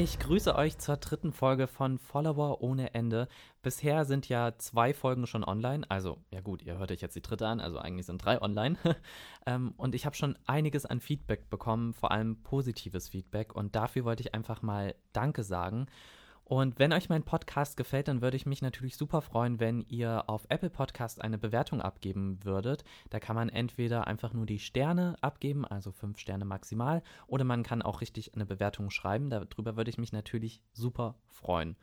Ich grüße euch zur dritten Folge von Follower ohne Ende. Bisher sind ja zwei Folgen schon online. Also, ja gut, ihr hört euch jetzt die dritte an, also eigentlich sind drei online. ähm, und ich habe schon einiges an Feedback bekommen, vor allem positives Feedback. Und dafür wollte ich einfach mal Danke sagen. Und wenn euch mein Podcast gefällt, dann würde ich mich natürlich super freuen, wenn ihr auf Apple Podcast eine Bewertung abgeben würdet. Da kann man entweder einfach nur die Sterne abgeben, also fünf Sterne maximal, oder man kann auch richtig eine Bewertung schreiben. Darüber würde ich mich natürlich super freuen.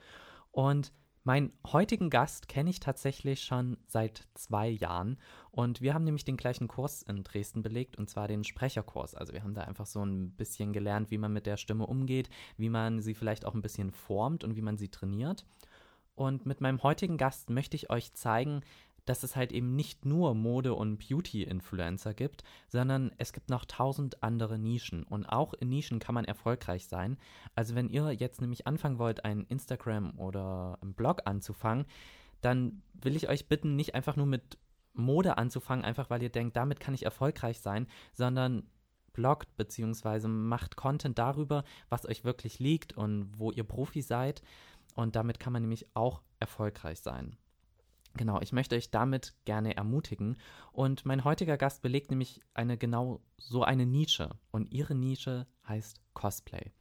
Und Meinen heutigen Gast kenne ich tatsächlich schon seit zwei Jahren und wir haben nämlich den gleichen Kurs in Dresden belegt und zwar den Sprecherkurs. Also wir haben da einfach so ein bisschen gelernt, wie man mit der Stimme umgeht, wie man sie vielleicht auch ein bisschen formt und wie man sie trainiert. Und mit meinem heutigen Gast möchte ich euch zeigen, dass es halt eben nicht nur Mode- und Beauty-Influencer gibt, sondern es gibt noch tausend andere Nischen. Und auch in Nischen kann man erfolgreich sein. Also wenn ihr jetzt nämlich anfangen wollt, ein Instagram oder einen Blog anzufangen, dann will ich euch bitten, nicht einfach nur mit Mode anzufangen, einfach weil ihr denkt, damit kann ich erfolgreich sein, sondern bloggt bzw. macht Content darüber, was euch wirklich liegt und wo ihr Profi seid. Und damit kann man nämlich auch erfolgreich sein. Genau, ich möchte euch damit gerne ermutigen. Und mein heutiger Gast belegt nämlich eine genau so eine Nische. Und ihre Nische heißt Cosplay.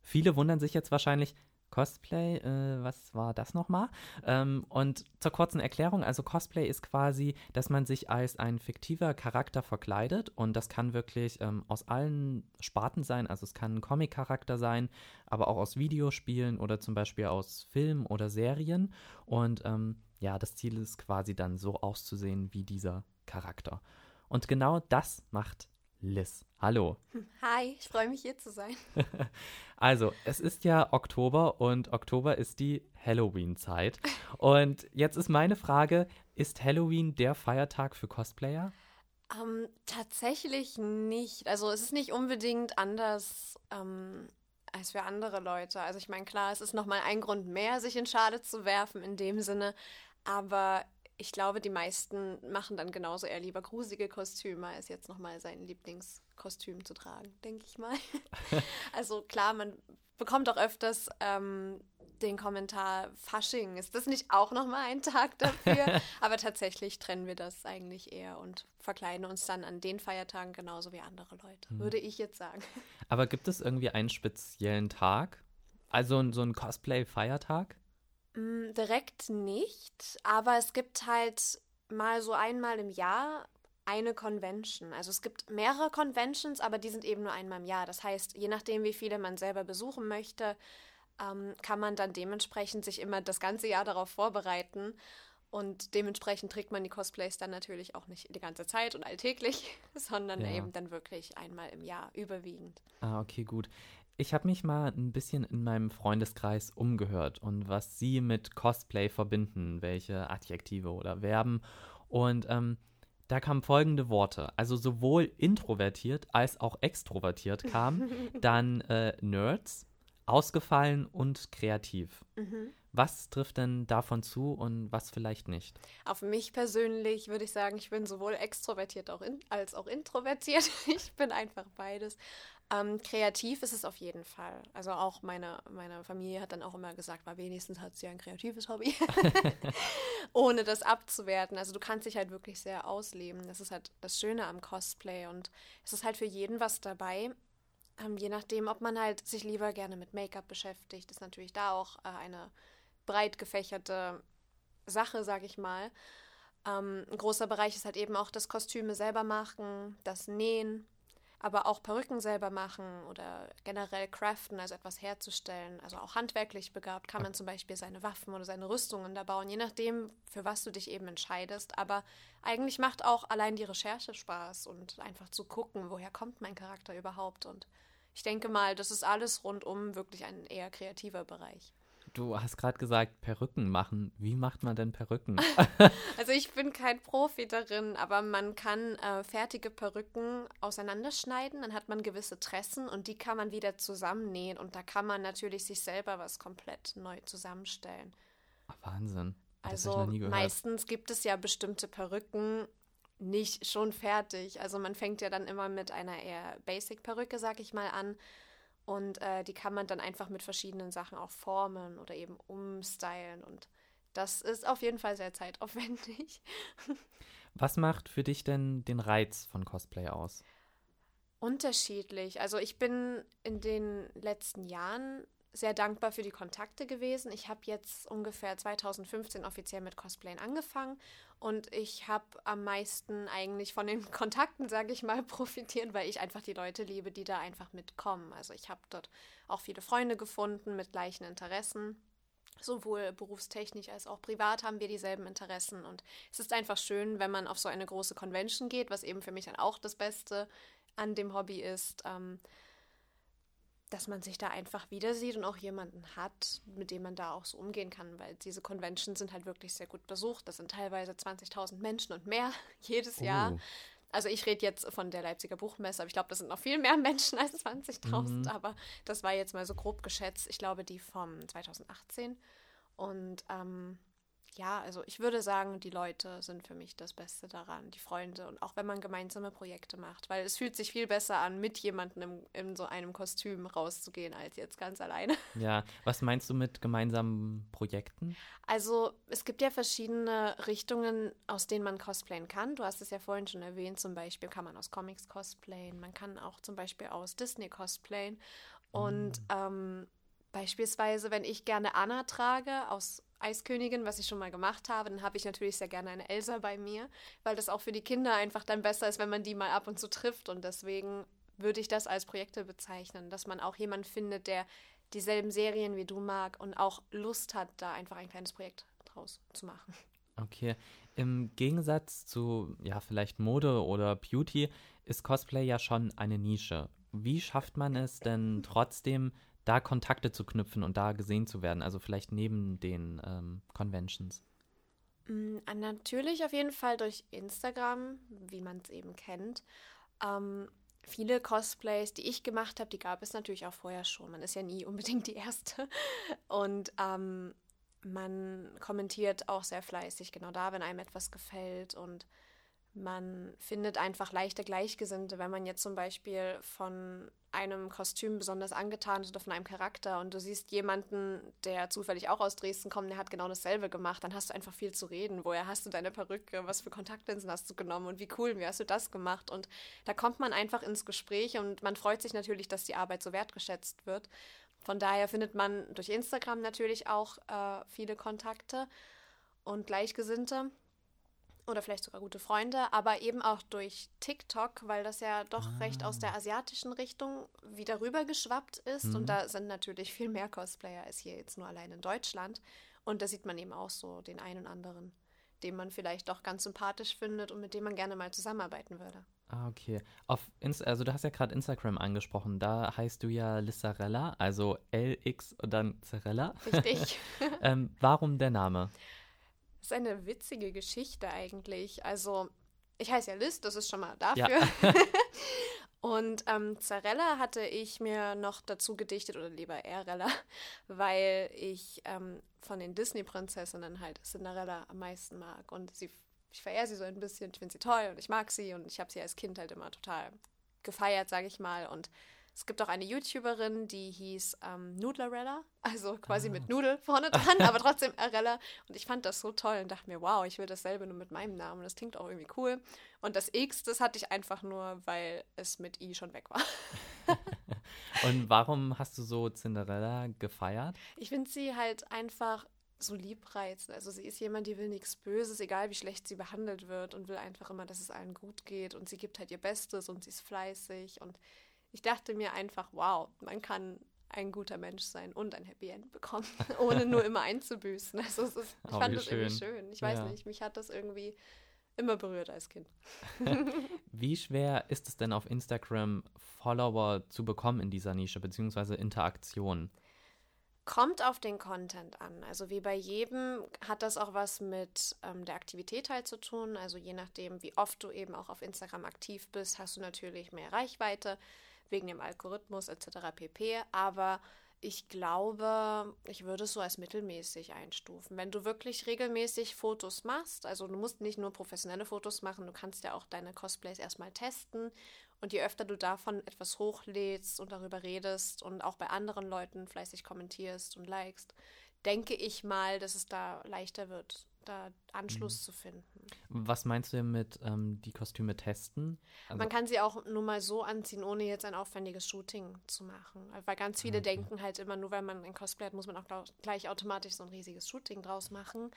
Viele wundern sich jetzt wahrscheinlich, Cosplay, äh, was war das nochmal? Ähm, und zur kurzen Erklärung, also Cosplay ist quasi, dass man sich als ein fiktiver Charakter verkleidet und das kann wirklich ähm, aus allen Sparten sein, also es kann ein Comic-Charakter sein, aber auch aus Videospielen oder zum Beispiel aus Filmen oder Serien und ähm, ja, das Ziel ist quasi dann so auszusehen wie dieser Charakter. Und genau das macht Liz. Hallo. Hi, ich freue mich hier zu sein. also, es ist ja Oktober und Oktober ist die Halloween-Zeit. Und jetzt ist meine Frage: Ist Halloween der Feiertag für Cosplayer? Ähm, tatsächlich nicht. Also, es ist nicht unbedingt anders ähm, als für andere Leute. Also, ich meine, klar, es ist nochmal ein Grund mehr, sich in Schale zu werfen, in dem Sinne. Aber ich glaube, die meisten machen dann genauso eher lieber gruselige Kostüme, als jetzt nochmal sein Lieblingskostüm zu tragen, denke ich mal. also klar, man bekommt auch öfters ähm, den Kommentar, Fasching, ist das nicht auch nochmal ein Tag dafür? Aber tatsächlich trennen wir das eigentlich eher und verkleiden uns dann an den Feiertagen genauso wie andere Leute, hm. würde ich jetzt sagen. Aber gibt es irgendwie einen speziellen Tag? Also so ein Cosplay-Feiertag? Mm, direkt nicht, aber es gibt halt mal so einmal im Jahr eine Convention. Also es gibt mehrere Conventions, aber die sind eben nur einmal im Jahr. Das heißt, je nachdem, wie viele man selber besuchen möchte, ähm, kann man dann dementsprechend sich immer das ganze Jahr darauf vorbereiten. Und dementsprechend trägt man die Cosplays dann natürlich auch nicht die ganze Zeit und alltäglich, sondern ja. eben dann wirklich einmal im Jahr überwiegend. Ah, okay, gut. Ich habe mich mal ein bisschen in meinem Freundeskreis umgehört und was sie mit Cosplay verbinden, welche Adjektive oder Verben. Und ähm, da kamen folgende Worte. Also sowohl introvertiert als auch extrovertiert kam. dann äh, Nerds, ausgefallen und kreativ. Mhm. Was trifft denn davon zu und was vielleicht nicht? Auf mich persönlich würde ich sagen, ich bin sowohl extrovertiert auch in, als auch introvertiert. Ich bin einfach beides. Ähm, kreativ ist es auf jeden Fall. Also auch meine, meine Familie hat dann auch immer gesagt, war wenigstens hat sie ein kreatives Hobby, ohne das abzuwerten. Also du kannst dich halt wirklich sehr ausleben. Das ist halt das Schöne am Cosplay und es ist halt für jeden was dabei. Ähm, je nachdem, ob man halt sich lieber gerne mit Make-up beschäftigt, ist natürlich da auch äh, eine breit gefächerte Sache, sag ich mal. Ähm, ein großer Bereich ist halt eben auch das Kostüme selber machen, das Nähen, aber auch Perücken selber machen oder generell craften, also etwas herzustellen. Also auch handwerklich begabt kann man zum Beispiel seine Waffen oder seine Rüstungen da bauen, je nachdem, für was du dich eben entscheidest. Aber eigentlich macht auch allein die Recherche Spaß und einfach zu gucken, woher kommt mein Charakter überhaupt. Und ich denke mal, das ist alles rundum wirklich ein eher kreativer Bereich. Du hast gerade gesagt, Perücken machen. Wie macht man denn Perücken? also ich bin kein Profi darin, aber man kann äh, fertige Perücken auseinanderschneiden, dann hat man gewisse Tressen und die kann man wieder zusammennähen und da kann man natürlich sich selber was komplett neu zusammenstellen. Ach, Wahnsinn. Das also meistens gibt es ja bestimmte Perücken nicht schon fertig. Also man fängt ja dann immer mit einer eher Basic-Perücke, sag ich mal, an Und äh, die kann man dann einfach mit verschiedenen Sachen auch formen oder eben umstylen. Und das ist auf jeden Fall sehr zeitaufwendig. Was macht für dich denn den Reiz von Cosplay aus? Unterschiedlich. Also ich bin in den letzten Jahren sehr dankbar für die Kontakte gewesen. Ich habe jetzt ungefähr 2015 offiziell mit Cosplayen angefangen und ich habe am meisten eigentlich von den Kontakten, sage ich mal, profitiert, weil ich einfach die Leute liebe, die da einfach mitkommen. Also ich habe dort auch viele Freunde gefunden mit gleichen Interessen. Sowohl berufstechnisch als auch privat haben wir dieselben Interessen. Und es ist einfach schön, wenn man auf so eine große Convention geht, was eben für mich dann auch das Beste an dem Hobby ist. Ähm, dass man sich da einfach wieder sieht und auch jemanden hat, mit dem man da auch so umgehen kann, weil diese Conventions sind halt wirklich sehr gut besucht. Das sind teilweise 20.000 Menschen und mehr jedes Jahr. Oh. Also ich rede jetzt von der Leipziger Buchmesse, aber ich glaube, das sind noch viel mehr Menschen als 20.000. Mhm. Aber das war jetzt mal so grob geschätzt. Ich glaube, die vom 2018. Und ähm, ja, also ich würde sagen, die Leute sind für mich das Beste daran, die Freunde und auch wenn man gemeinsame Projekte macht, weil es fühlt sich viel besser an, mit jemandem in, in so einem Kostüm rauszugehen, als jetzt ganz alleine. Ja, was meinst du mit gemeinsamen Projekten? Also es gibt ja verschiedene Richtungen, aus denen man cosplayen kann. Du hast es ja vorhin schon erwähnt, zum Beispiel kann man aus Comics cosplayen, man kann auch zum Beispiel aus Disney cosplayen und mm. ähm, Beispielsweise, wenn ich gerne Anna trage aus Eiskönigin, was ich schon mal gemacht habe, dann habe ich natürlich sehr gerne eine Elsa bei mir, weil das auch für die Kinder einfach dann besser ist, wenn man die mal ab und zu trifft. Und deswegen würde ich das als Projekte bezeichnen, dass man auch jemanden findet, der dieselben Serien wie du mag und auch Lust hat, da einfach ein kleines Projekt draus zu machen. Okay. Im Gegensatz zu, ja, vielleicht Mode oder Beauty ist Cosplay ja schon eine Nische. Wie schafft man es denn trotzdem, da Kontakte zu knüpfen und da gesehen zu werden, also vielleicht neben den ähm, Conventions? Mm, natürlich auf jeden Fall durch Instagram, wie man es eben kennt. Ähm, viele Cosplays, die ich gemacht habe, die gab es natürlich auch vorher schon. Man ist ja nie unbedingt die Erste. Und ähm, man kommentiert auch sehr fleißig, genau da, wenn einem etwas gefällt. Und man findet einfach leichte Gleichgesinnte, wenn man jetzt zum Beispiel von einem Kostüm besonders angetan ist oder von einem Charakter und du siehst jemanden, der zufällig auch aus Dresden kommt, der hat genau dasselbe gemacht, dann hast du einfach viel zu reden. Woher hast du deine Perücke? Was für Kontaktlinsen hast du genommen? Und wie cool, wie hast du das gemacht? Und da kommt man einfach ins Gespräch und man freut sich natürlich, dass die Arbeit so wertgeschätzt wird. Von daher findet man durch Instagram natürlich auch äh, viele Kontakte und Gleichgesinnte oder vielleicht sogar gute Freunde, aber eben auch durch TikTok, weil das ja doch ah. recht aus der ah. asiatischen Richtung wieder rübergeschwappt ist. Mhm. Und da sind natürlich viel mehr Cosplayer als hier jetzt nur allein in Deutschland. Und da sieht man eben auch so den einen und anderen, den man vielleicht doch ganz sympathisch findet und mit dem man gerne mal zusammenarbeiten würde. Ah, okay. Auf Inst also du hast ja gerade Instagram angesprochen. Da heißt du ja Lissarella, also LX und dann Zarella. Richtig. ähm, warum der Name? Ist eine witzige Geschichte eigentlich. Also, ich heiße ja Liz, das ist schon mal dafür. Ja. Und ähm, Zarella hatte ich mir noch dazu gedichtet, oder lieber Erella, weil ich ähm, von den Disney-Prinzessinnen halt Cinderella am meisten mag. Und sie, ich verehre sie so ein bisschen, ich finde sie toll und ich mag sie und ich habe sie als Kind halt immer total gefeiert, sage ich mal. Und es gibt auch eine YouTuberin, die hieß ähm, Nudlerella, also quasi ah. mit Nudel vorne dran, aber trotzdem Arella. Und ich fand das so toll und dachte mir, wow, ich will dasselbe nur mit meinem Namen. Das klingt auch irgendwie cool. Und das X, das hatte ich einfach nur, weil es mit I schon weg war. und warum hast du so Cinderella gefeiert? Ich finde sie halt einfach so liebreizend. Also sie ist jemand, die will nichts Böses, egal wie schlecht sie behandelt wird und will einfach immer, dass es allen gut geht. Und sie gibt halt ihr Bestes und sie ist fleißig und ich dachte mir einfach, wow, man kann ein guter Mensch sein und ein Happy End bekommen, ohne nur immer einzubüßen. Also ist, ich oh, fand das schön. irgendwie schön. Ich weiß ja. nicht, mich hat das irgendwie immer berührt als Kind. wie schwer ist es denn auf Instagram Follower zu bekommen in dieser Nische, beziehungsweise Interaktion? Kommt auf den Content an. Also wie bei jedem hat das auch was mit ähm, der Aktivität halt zu tun. Also je nachdem, wie oft du eben auch auf Instagram aktiv bist, hast du natürlich mehr Reichweite wegen dem Algorithmus etc. pp. Aber Ich glaube, ich würde es so als mittelmäßig einstufen. Wenn du wirklich regelmäßig Fotos machst, also du musst nicht nur professionelle Fotos machen, du kannst ja auch deine Cosplays erstmal testen. Und je öfter du davon etwas hochlädst und darüber redest und auch bei anderen Leuten fleißig kommentierst und likest, denke ich mal, dass es da leichter wird, da Anschluss mhm. zu finden. Was meinst du denn mit ähm, die Kostüme testen? Also Man kann sie auch nur mal so anziehen, ohne jetzt ein aufwendiges Shooting zu machen. Weil ganz viele okay. denken halt immer, nur weil man ein Cosplay hat, muss man auch gleich automatisch so ein riesiges Shooting draus machen.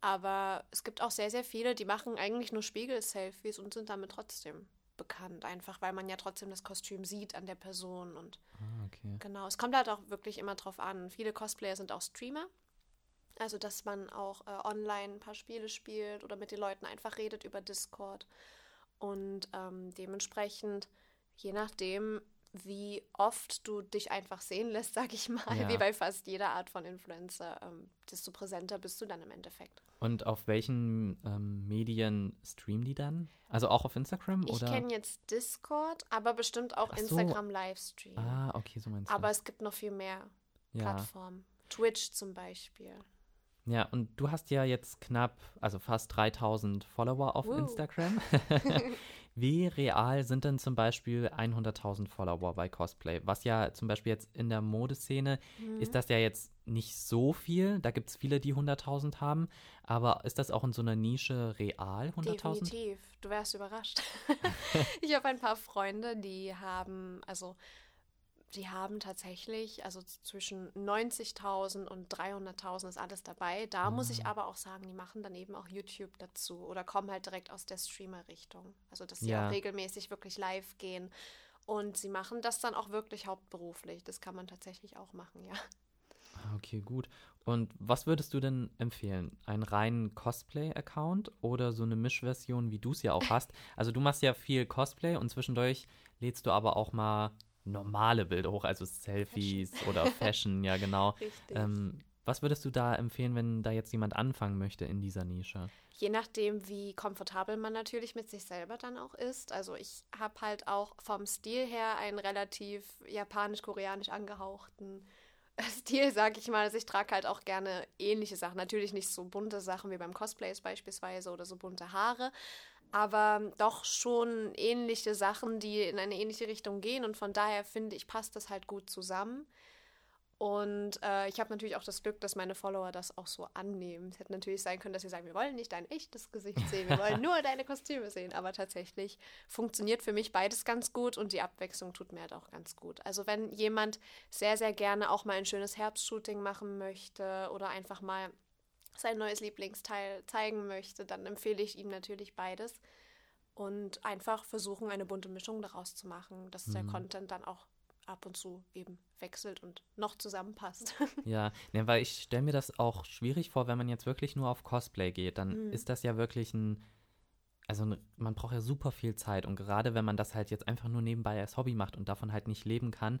Aber es gibt auch sehr, sehr viele, die machen eigentlich nur Spiegel-Selfies und sind damit trotzdem bekannt, einfach weil man ja trotzdem das Kostüm sieht an der Person und ah, okay. genau, es kommt halt auch wirklich immer drauf an. Viele Cosplayer sind auch Streamer, also dass man auch äh, online ein paar Spiele spielt oder mit den Leuten einfach redet über Discord und ähm, dementsprechend, je nachdem, wie oft du dich einfach sehen lässt, sag ich mal, ja. wie bei fast jeder Art von Influencer, ähm, desto präsenter bist du dann im Endeffekt. Und auf welchen ähm, Medien streamen die dann? Also auch auf Instagram? Ich kenne jetzt Discord, aber bestimmt auch so. Instagram Livestream. Ah, okay, so meinst du. Aber es gibt noch viel mehr ja. Plattformen. Twitch zum Beispiel. Ja, und du hast ja jetzt knapp, also fast 3000 Follower auf Woo. Instagram. Wie real sind denn zum Beispiel 100.000 Follower bei Cosplay? Was ja zum Beispiel jetzt in der Modeszene mhm. ist das ja jetzt nicht so viel. Da gibt es viele, die 100.000 haben. Aber ist das auch in so einer Nische real, 100.000? Definitiv. Du wärst überrascht. ich habe ein paar Freunde, die haben, also die haben tatsächlich, also zwischen 90.000 und 300.000 ist alles dabei. Da mhm. muss ich mhm. aber auch sagen, die machen dann eben auch YouTube dazu oder kommen halt direkt aus der Streamer-Richtung. Also, dass sie ja. auch regelmäßig wirklich live gehen. Und sie machen das dann auch wirklich hauptberuflich. Das kann man tatsächlich auch machen, ja. Ah, okay, gut. Und was würdest du denn empfehlen? Einen reinen Cosplay-Account oder so eine Mischversion, wie du es ja auch hast? Also du machst ja viel Cosplay und zwischendurch lädst du aber auch mal normale Bilder hoch, also Selfies Fashion. oder Fashion, ja genau. Ähm, was würdest du da empfehlen, wenn da jetzt jemand anfangen möchte in dieser Nische? Je nachdem, wie komfortabel man natürlich mit sich selber dann auch ist. Also ich habe halt auch vom Stil her einen relativ japanisch-koreanisch angehauchten Stil, sag ich mal. Also ich trage halt auch gerne ähnliche Sachen. Natürlich nicht so bunte Sachen wie beim Cosplays beispielsweise oder so bunte Haare, aber doch schon ähnliche Sachen, die in eine ähnliche Richtung gehen. Und von daher finde ich, passt das halt gut zusammen. Und äh, ich habe natürlich auch das Glück, dass meine Follower das auch so annehmen. Es hätte natürlich sein können, dass sie sagen, wir wollen nicht dein echtes Gesicht sehen, wir wollen nur deine Kostüme sehen. Aber tatsächlich funktioniert für mich beides ganz gut und die Abwechslung tut mir halt auch ganz gut. Also wenn jemand sehr, sehr gerne auch mal ein schönes Herbstshooting machen möchte oder einfach mal sein neues Lieblingsteil zeigen möchte, dann empfehle ich ihm natürlich beides. Und einfach versuchen, eine bunte Mischung daraus zu machen, dass mhm. der Content dann auch ab und zu eben wechselt und noch zusammenpasst. Ja, ne, weil ich stelle mir das auch schwierig vor, wenn man jetzt wirklich nur auf Cosplay geht, dann mhm. ist das ja wirklich ein, also man braucht ja super viel Zeit und gerade wenn man das halt jetzt einfach nur nebenbei als Hobby macht und davon halt nicht leben kann,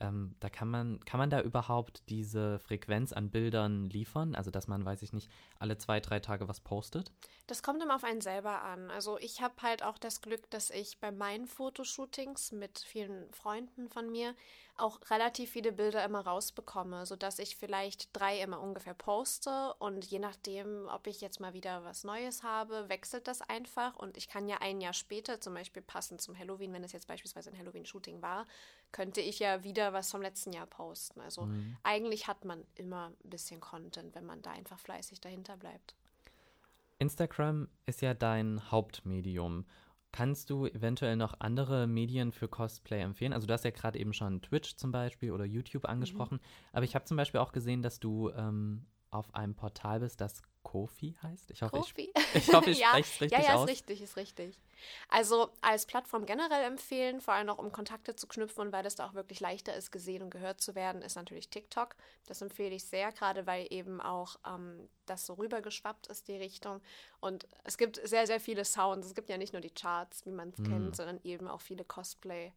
ähm, da kann man, kann man da überhaupt diese Frequenz an Bildern liefern? Also, dass man, weiß ich nicht, alle zwei, drei Tage was postet? Das kommt immer auf einen selber an. Also, ich habe halt auch das Glück, dass ich bei meinen Fotoshootings mit vielen Freunden von mir auch relativ viele Bilder immer rausbekomme, sodass ich vielleicht drei immer ungefähr poste und je nachdem, ob ich jetzt mal wieder was Neues habe, wechselt das einfach und ich kann ja ein Jahr später, zum Beispiel passend zum Halloween, wenn es jetzt beispielsweise ein Halloween-Shooting war, könnte ich ja wieder was vom letzten Jahr posten. Also mhm. eigentlich hat man immer ein bisschen Content, wenn man da einfach fleißig dahinter bleibt. Instagram ist ja dein Hauptmedium. Kannst du eventuell noch andere Medien für Cosplay empfehlen? Also du hast ja gerade eben schon Twitch zum Beispiel oder YouTube mhm. angesprochen, mhm. aber ich habe zum Beispiel auch gesehen, dass du ähm, auf einem Portal bist, das Kofi heißt. Ich hoffe, Kofi? ich, ich, hoffe, ich ja, spreche es richtig aus. Ja, ja, ist richtig, ist richtig. Also als Plattform generell empfehlen, vor allem auch um Kontakte zu knüpfen und weil es da auch wirklich leichter ist, gesehen und gehört zu werden, ist natürlich TikTok. Das empfehle ich sehr, gerade weil eben auch ähm, das so rübergeschwappt ist, die Richtung. Und es gibt sehr, sehr viele Sounds. Es gibt ja nicht nur die Charts, wie man es mm. kennt, sondern eben auch viele Cosplay.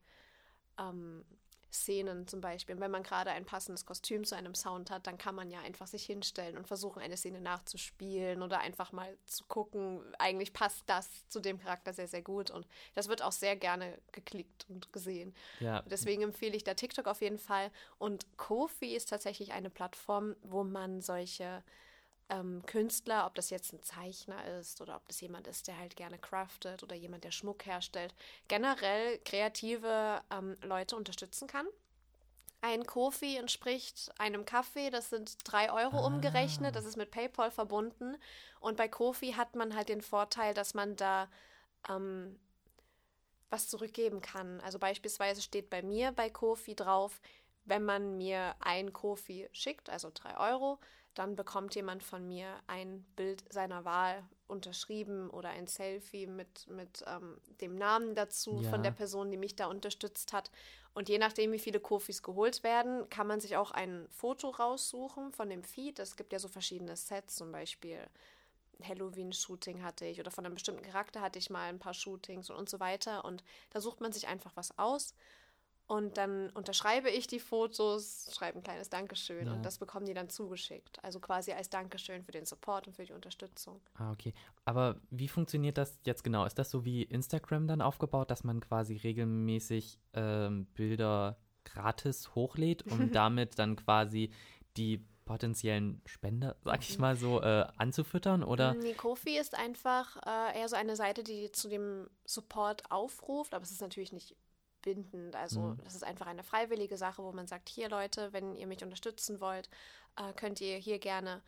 Ähm, Szenen zum Beispiel. Und wenn man gerade ein passendes Kostüm zu einem Sound hat, dann kann man ja einfach sich hinstellen und versuchen, eine Szene nachzuspielen oder einfach mal zu gucken, eigentlich passt das zu dem Charakter sehr, sehr gut. Und das wird auch sehr gerne geklickt und gesehen. Ja. Deswegen empfehle ich da TikTok auf jeden Fall. Und Kofi ist tatsächlich eine Plattform, wo man solche ähm, Künstler, ob das jetzt ein Zeichner ist oder ob das jemand ist, der halt gerne craftet oder jemand, der Schmuck herstellt, generell kreative ähm, Leute unterstützen kann. Ein Kofi entspricht einem Kaffee, das sind drei Euro ah. umgerechnet, das ist mit PayPal verbunden. Und bei Kofi hat man halt den Vorteil, dass man da ähm, was zurückgeben kann. Also beispielsweise steht bei mir bei Kofi drauf, wenn man mir ein Kofi schickt, also drei Euro, dann bekommt jemand von mir ein Bild seiner Wahl unterschrieben oder ein Selfie mit, mit ähm, dem Namen dazu ja. von der Person, die mich da unterstützt hat. Und je nachdem, wie viele Kofis geholt werden, kann man sich auch ein Foto raussuchen von dem Feed. Es gibt ja so verschiedene Sets, zum Beispiel Halloween-Shooting hatte ich oder von einem bestimmten Charakter hatte ich mal ein paar Shootings und, und so weiter. Und da sucht man sich einfach was aus und dann unterschreibe ich die Fotos, schreibe ein kleines Dankeschön ja. und das bekommen die dann zugeschickt. Also quasi als Dankeschön für den Support und für die Unterstützung. Ah, okay. Aber wie funktioniert das jetzt genau? Ist das so wie Instagram dann aufgebaut, dass man quasi regelmäßig ähm, Bilder gratis hochlädt und damit dann quasi die potenziellen Spender, sag ich mal so, äh, anzufüttern oder? Nee, Kofi ist einfach äh, eher so eine Seite, die zu dem Support aufruft, aber es ist natürlich nicht bindend. Also mhm. das ist einfach eine freiwillige Sache, wo man sagt, hier Leute, wenn ihr mich unterstützen wollt, äh, könnt ihr hier gerne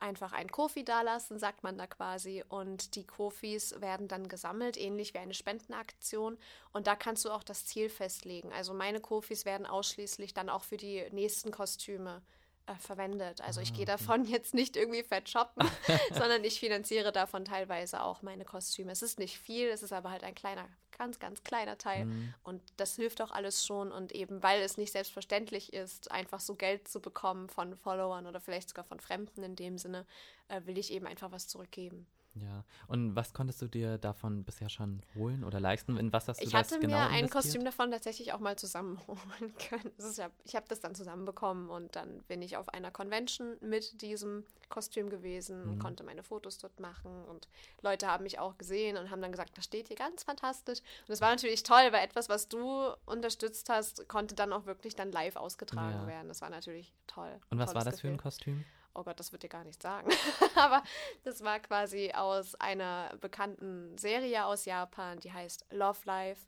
einfach ein Kofi dalassen, sagt man da quasi. Und die Kofis werden dann gesammelt, ähnlich wie eine Spendenaktion. Und da kannst du auch das Ziel festlegen. Also meine Kofis werden ausschließlich dann auch für die nächsten Kostüme äh, verwendet. Also ich ah, gehe davon jetzt nicht irgendwie fett shoppen, sondern ich finanziere davon teilweise auch meine Kostüme. Es ist nicht viel, es ist aber halt ein kleiner, ganz, ganz kleiner Teil. Mhm. Und das hilft auch alles schon. Und eben, weil es nicht selbstverständlich ist, einfach so Geld zu bekommen von Followern oder vielleicht sogar von Fremden in dem Sinne, äh, will ich eben einfach was zurückgeben. Ja, und was konntest du dir davon bisher schon holen oder leisten? In was hast du ich das genau Ich hatte mir ein Kostüm davon tatsächlich auch mal zusammenholen können. Ja, ich habe das dann zusammenbekommen und dann bin ich auf einer Convention mit diesem Kostüm gewesen mhm. und konnte meine Fotos dort machen und Leute haben mich auch gesehen und haben dann gesagt, das steht hier ganz fantastisch. Und es war natürlich toll, weil etwas, was du unterstützt hast, konnte dann auch wirklich dann live ausgetragen ja. werden. Das war natürlich toll. Und was war das Gefühl. für ein Kostüm? Oh Gott, das wird dir gar nicht sagen. Aber das war quasi aus einer bekannten Serie aus Japan, die heißt Love Life.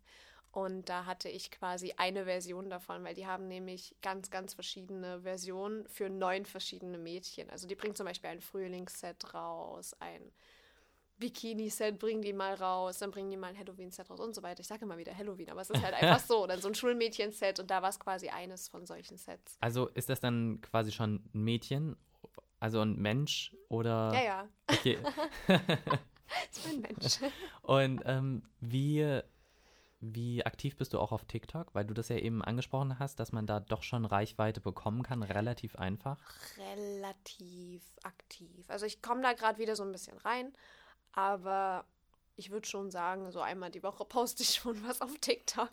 Und da hatte ich quasi eine Version davon, weil die haben nämlich ganz, ganz verschiedene Versionen für neun verschiedene Mädchen. Also die bringen zum Beispiel ein Frühlingsset raus, ein Bikini-Set bringen die mal raus, dann bringen die mal ein Halloween-Set raus und so weiter. Ich sage immer wieder Halloween, aber es ist halt einfach so. Dann so ein Schulmädchen-Set und da war es quasi eines von solchen Sets. Also ist das dann quasi schon ein Mädchen also ein Mensch oder. Ja, ja. Okay. das ist ein Mensch. Und ähm, wie, wie aktiv bist du auch auf TikTok? Weil du das ja eben angesprochen hast, dass man da doch schon Reichweite bekommen kann, relativ einfach. Relativ aktiv. Also ich komme da gerade wieder so ein bisschen rein, aber ich würde schon sagen, so einmal die Woche poste ich schon was auf TikTok.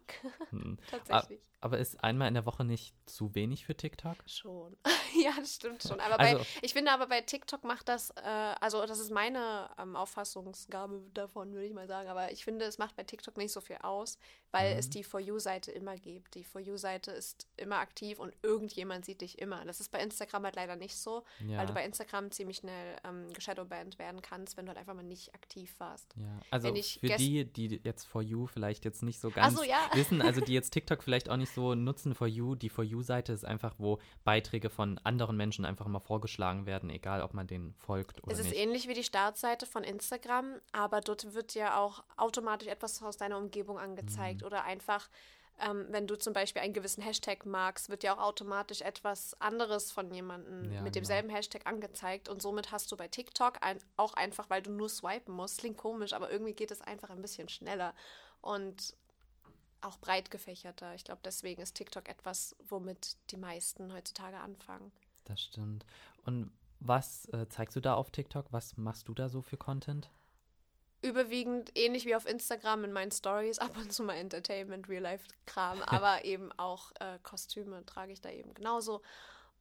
Hm. Tatsächlich. Aber ist einmal in der Woche nicht zu wenig für TikTok? Schon. ja, das stimmt schon. Aber also, bei, ich finde aber bei TikTok macht das, äh, also das ist meine ähm, Auffassungsgabe davon, würde ich mal sagen. Aber ich finde, es macht bei TikTok nicht so viel aus, weil mhm. es die For You-Seite immer gibt. Die For You-Seite ist immer aktiv und irgendjemand sieht dich immer. Das ist bei Instagram halt leider nicht so, ja. weil du bei Instagram ziemlich schnell ähm, geshadowbanned werden kannst, wenn du halt einfach mal nicht aktiv warst. Ja, also für die, die jetzt For You vielleicht jetzt nicht so ganz so, ja. wissen, also die jetzt TikTok vielleicht auch nicht so nutzen For You. Die For You-Seite ist einfach, wo Beiträge von anderen Menschen einfach immer vorgeschlagen werden, egal ob man denen folgt oder nicht. Es ist nicht. ähnlich wie die Startseite von Instagram, aber dort wird ja auch automatisch etwas aus deiner Umgebung angezeigt mhm. oder einfach ähm, wenn du zum Beispiel einen gewissen Hashtag magst, wird ja auch automatisch etwas anderes von jemandem ja, mit genau. demselben genau. Hashtag angezeigt. Und somit hast du bei TikTok ein, auch einfach, weil du nur swipen musst, klingt komisch, aber irgendwie geht es einfach ein bisschen schneller. Und auch breit gefächerter. Ich glaube, deswegen ist TikTok etwas, womit die meisten heutzutage anfangen. Das stimmt. Und was äh, zeigst du da auf TikTok? Was machst du da so für Content? überwiegend ähnlich wie auf Instagram in meinen Stories, ab und zu mal Entertainment, Real-Life-Kram, aber eben auch äh, Kostüme trage ich da eben genauso.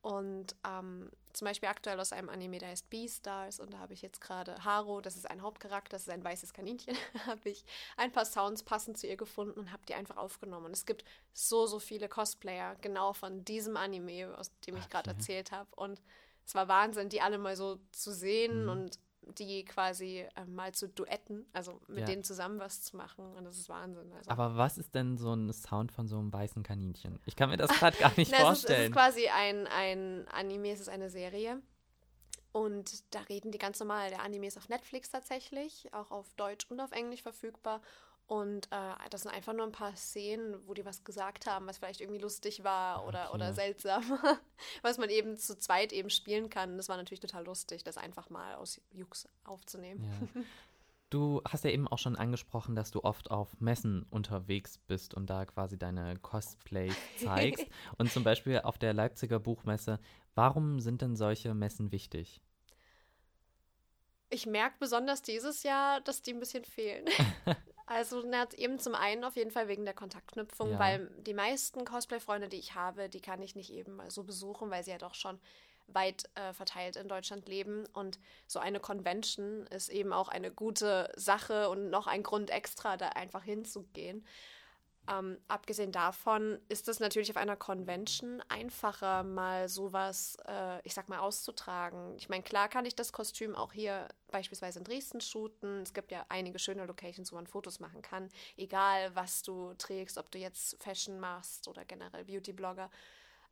Und ähm, zum Beispiel aktuell aus einem Anime, der heißt Beastars und da habe ich jetzt gerade Haro, das ist ein Hauptcharakter, das ist ein weißes Kaninchen, habe ich ein paar Sounds passend zu ihr gefunden und habe die einfach aufgenommen. Und es gibt so, so viele Cosplayer genau von diesem Anime, aus dem ich gerade erzählt habe. Und es war Wahnsinn, die alle mal so zu sehen mhm. und die quasi äh, mal zu duetten, also mit ja. denen zusammen was zu machen. Und das ist Wahnsinn. Also. Aber was ist denn so ein Sound von so einem weißen Kaninchen? Ich kann mir das gerade gar nicht Na, vorstellen. Es ist, es ist quasi ein, ein Anime, es ist eine Serie. Und da reden die ganz normal. Der Anime ist auf Netflix tatsächlich, auch auf Deutsch und auf Englisch verfügbar. Und äh, das sind einfach nur ein paar Szenen, wo die was gesagt haben, was vielleicht irgendwie lustig war oder, okay. oder seltsam, was man eben zu zweit eben spielen kann. Das war natürlich total lustig, das einfach mal aus Jux aufzunehmen. Ja. Du hast ja eben auch schon angesprochen, dass du oft auf Messen unterwegs bist und da quasi deine Cosplay zeigst. und zum Beispiel auf der Leipziger Buchmesse. Warum sind denn solche Messen wichtig? Ich merke besonders dieses Jahr, dass die ein bisschen fehlen. Also na, eben zum einen auf jeden Fall wegen der Kontaktknüpfung, ja. weil die meisten Cosplay-Freunde, die ich habe, die kann ich nicht eben mal so besuchen, weil sie ja doch schon weit äh, verteilt in Deutschland leben. Und so eine Convention ist eben auch eine gute Sache und noch ein Grund extra, da einfach hinzugehen. Ähm, abgesehen davon ist es natürlich auf einer Convention einfacher, mal sowas, äh, ich sag mal, auszutragen. Ich meine, klar kann ich das Kostüm auch hier beispielsweise in Dresden shooten. Es gibt ja einige schöne Locations, wo man Fotos machen kann. Egal, was du trägst, ob du jetzt Fashion machst oder generell Beauty-Blogger.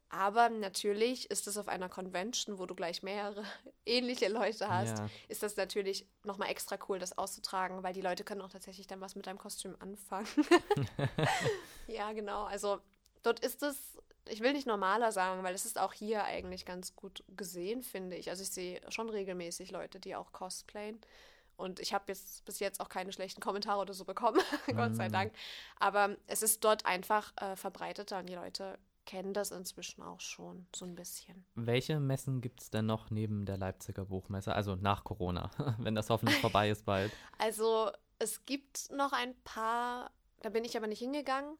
Aber natürlich ist es auf einer Convention, wo du gleich mehrere ähnliche Leute hast, ja. ist das natürlich nochmal extra cool, das auszutragen, weil die Leute können auch tatsächlich dann was mit deinem Kostüm anfangen. ja, genau. Also dort ist es, ich will nicht normaler sagen, weil es ist auch hier eigentlich ganz gut gesehen, finde ich. Also ich sehe schon regelmäßig Leute, die auch cosplayen. Und ich habe jetzt bis jetzt auch keine schlechten Kommentare oder so bekommen, Gott sei mhm. Dank. Aber es ist dort einfach äh, verbreiteter und die Leute kennen das inzwischen auch schon so ein bisschen. Welche Messen gibt es denn noch neben der Leipziger Buchmesse? Also nach Corona, wenn das hoffentlich vorbei ist bald. Also es gibt noch ein paar, da bin ich aber nicht hingegangen.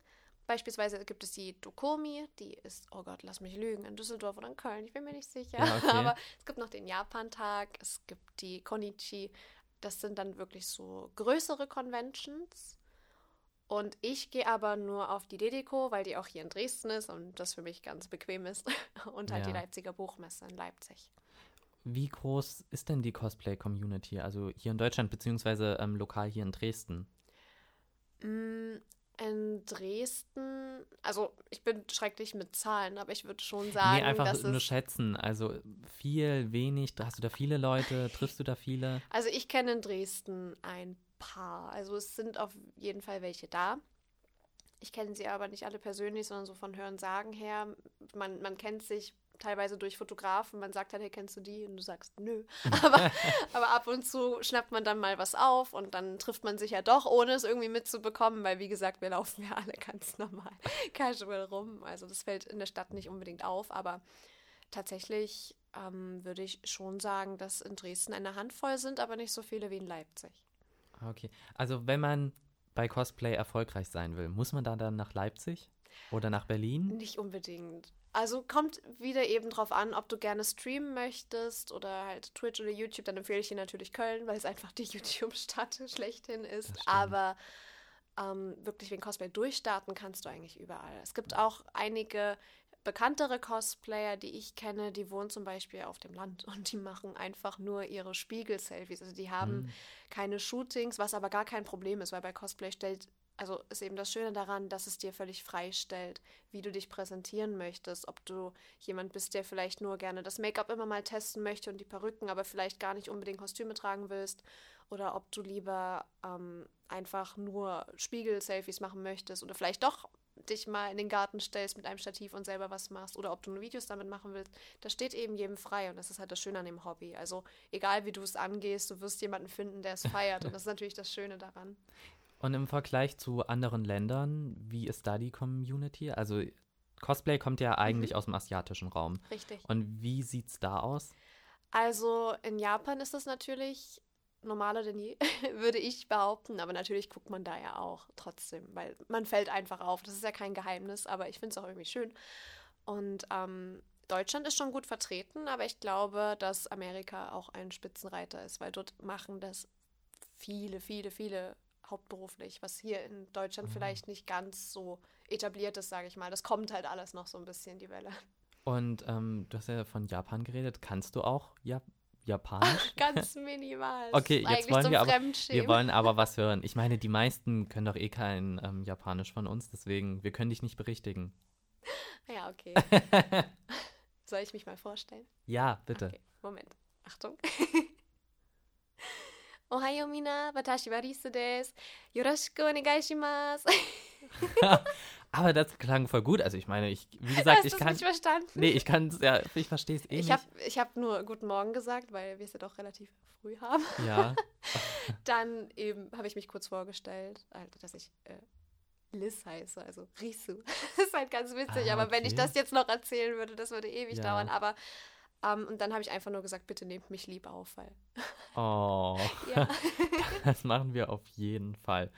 Beispielsweise gibt es die Dokomi, die ist, oh Gott, lass mich lügen, in Düsseldorf oder in Köln, ich bin mir nicht sicher. Ja, okay. Aber es gibt noch den Japantag, es gibt die Konichi. Das sind dann wirklich so größere Conventions. Und ich gehe aber nur auf die Dedeco, weil die auch hier in Dresden ist und das für mich ganz bequem ist. Und halt ja. die Leipziger Buchmesse in Leipzig. Wie groß ist denn die Cosplay-Community, also hier in Deutschland, beziehungsweise ähm, lokal hier in Dresden? Mm, in Dresden, also ich bin schrecklich mit Zahlen, aber ich würde schon sagen, nee, einfach nur schätzen. Also viel, wenig, hast du da viele Leute, triffst du da viele? Also ich kenne in Dresden ein paar. Also es sind auf jeden Fall welche da. Ich kenne sie aber nicht alle persönlich, sondern so von Hören sagen her. Man, man kennt sich teilweise durch Fotografen. Man sagt dann, hey, kennst du die? Und du sagst, nö. Aber, aber ab und zu schnappt man dann mal was auf und dann trifft man sich ja doch, ohne es irgendwie mitzubekommen, weil wie gesagt, wir laufen ja alle ganz normal casual rum. Also das fällt in der Stadt nicht unbedingt auf, aber tatsächlich ähm, würde ich schon sagen, dass in Dresden eine Handvoll sind, aber nicht so viele wie in Leipzig. Okay. Also wenn man bei Cosplay erfolgreich sein will, muss man da dann nach Leipzig oder nach Berlin? Nicht unbedingt. Also kommt wieder eben drauf an, ob du gerne streamen möchtest oder halt Twitch oder YouTube, dann empfehle ich dir natürlich Köln, weil es einfach die YouTube-Stadt schlechthin ist. Aber ähm, wirklich wegen Cosplay durchstarten kannst du eigentlich überall. Es gibt auch einige bekanntere Cosplayer, die ich kenne, die wohnen zum Beispiel auf dem Land und die machen einfach nur ihre Spiegel-Selfies. Also die haben mhm. keine Shootings, was aber gar kein Problem ist, weil bei Cosplay stellt, also ist eben das Schöne daran, dass es dir völlig frei stellt, wie du dich präsentieren möchtest. Ob du jemand bist, der vielleicht nur gerne das Make-up immer mal testen möchte und die Perücken, aber vielleicht gar nicht unbedingt Kostüme tragen willst. Oder ob du lieber ähm, einfach nur Spiegel-Selfies machen möchtest oder vielleicht doch dich mal in den Garten stellst mit einem Stativ und selber was machst oder ob du nur Videos damit machen willst, das steht eben jedem frei und das ist halt das Schöne an dem Hobby. Also egal wie du es angehst, du wirst jemanden finden, der es feiert und das ist natürlich das Schöne daran. Und im Vergleich zu anderen Ländern, wie ist da die Community? Also Cosplay kommt ja eigentlich mhm. aus dem asiatischen Raum. Richtig. Und wie sieht es da aus? Also in Japan ist es natürlich normaler denn je, würde ich behaupten. Aber natürlich guckt man da ja auch trotzdem, weil man fällt einfach auf. Das ist ja kein Geheimnis, aber ich finde es auch irgendwie schön. Und ähm, Deutschland ist schon gut vertreten, aber ich glaube, dass Amerika auch ein Spitzenreiter ist, weil dort machen das viele, viele, viele hauptberuflich, was hier in Deutschland mhm. vielleicht nicht ganz so etabliert ist, sage ich mal. Das kommt halt alles noch so ein bisschen die Welle. Und ähm, du hast ja von Japan geredet. Kannst du auch Jap Japanisch? Ganz minimal. okay, jetzt wollen wir aber, wir wollen aber was hören. Ich meine, die meisten können doch eh kein ähm, Japanisch von uns, deswegen, wir können dich nicht berichtigen. Ja, okay. Soll ich mich mal vorstellen? Ja, bitte. Okay, Moment. Achtung. Ohayo mina, watashi wa Risu desu. Yoroshiku onegai shimasu. Aber das klang voll gut. Also ich meine, ich, wie gesagt, Hast ich kann. nicht verstanden? Nee, ich kann es, ja, ich verstehe es eh ich nicht. ich habe nur Guten Morgen gesagt, weil wir es ja doch relativ früh haben. Ja. Dann eben habe ich mich kurz vorgestellt, halt, dass ich äh, Liz heiße, also Risu. das ist halt ganz witzig, ah, aber wenn ich das jetzt noch erzählen würde, das würde ewig ja. dauern. Aber um, und dann habe ich einfach nur gesagt, bitte nehmt mich lieb auf, weil. Oh. ja. das machen wir auf jeden Fall.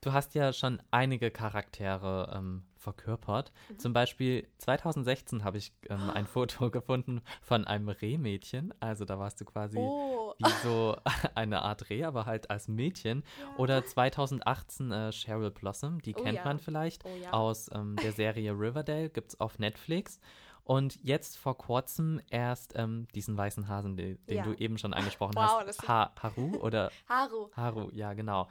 Du hast ja schon einige Charaktere ähm, verkörpert. Mhm. Zum Beispiel 2016 habe ich ähm, ein Foto gefunden von einem Rehmädchen. Also da warst du quasi oh. wie so eine Art Reh, aber halt als Mädchen. Ja. Oder 2018 äh, Cheryl Blossom, die oh, kennt ja. man vielleicht oh, ja. aus ähm, der Serie Riverdale, gibt es auf Netflix. Und jetzt vor kurzem erst ähm, diesen weißen Hasen, den, den du eben schon angesprochen wow, hast. Ha Haru oder? Haru. Haru, ja, genau.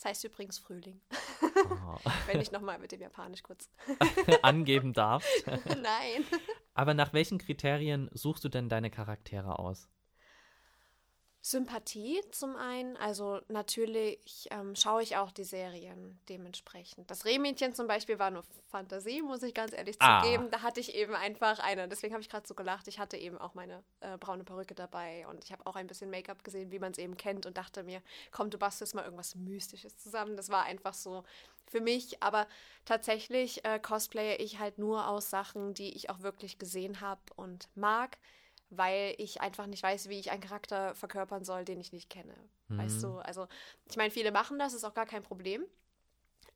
Das heißt übrigens Frühling. Oh. Wenn ich nochmal mit dem Japanisch kurz angeben darf. Nein. Aber nach welchen Kriterien suchst du denn deine Charaktere aus? Sympathie zum einen. Also natürlich ähm, schaue ich auch die Serien dementsprechend. Das Rehmädchen zum Beispiel war nur Fantasie, muss ich ganz ehrlich ah. zugeben. Da hatte ich eben einfach eine, deswegen habe ich gerade so gelacht, ich hatte eben auch meine äh, braune Perücke dabei und ich habe auch ein bisschen Make-up gesehen, wie man es eben kennt und dachte mir, komm, du bastelst mal irgendwas Mystisches zusammen. Das war einfach so für mich, aber tatsächlich äh, cosplaye ich halt nur aus Sachen, die ich auch wirklich gesehen habe und mag weil ich einfach nicht weiß, wie ich einen Charakter verkörpern soll, den ich nicht kenne. Mhm. Weißt du? Also, ich meine, viele machen das, ist auch gar kein Problem.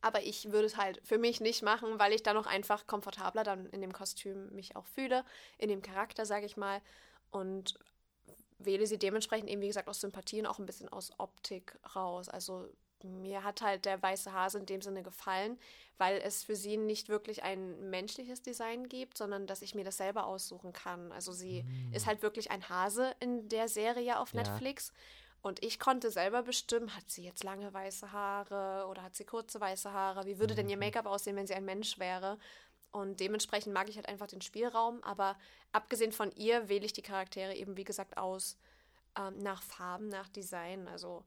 Aber ich würde es halt für mich nicht machen, weil ich dann noch einfach komfortabler dann in dem Kostüm mich auch fühle, in dem Charakter, sage ich mal. Und wähle sie dementsprechend eben, wie gesagt, aus Sympathien auch ein bisschen aus Optik raus. Also mir hat halt der weiße Hase in dem Sinne gefallen, weil es für sie nicht wirklich ein menschliches Design gibt, sondern dass ich mir das selber aussuchen kann. Also sie mm. ist halt wirklich ein Hase in der Serie auf Netflix. Ja. Und ich konnte selber bestimmen, hat sie jetzt lange weiße Haare oder hat sie kurze weiße Haare? Wie würde mhm. denn ihr mhm. Make-up aussehen, wenn sie ein Mensch wäre? Und dementsprechend mag ich halt einfach den Spielraum. Aber abgesehen von ihr wähle ich die Charaktere eben, wie gesagt, aus ähm, nach Farben, nach Design. Also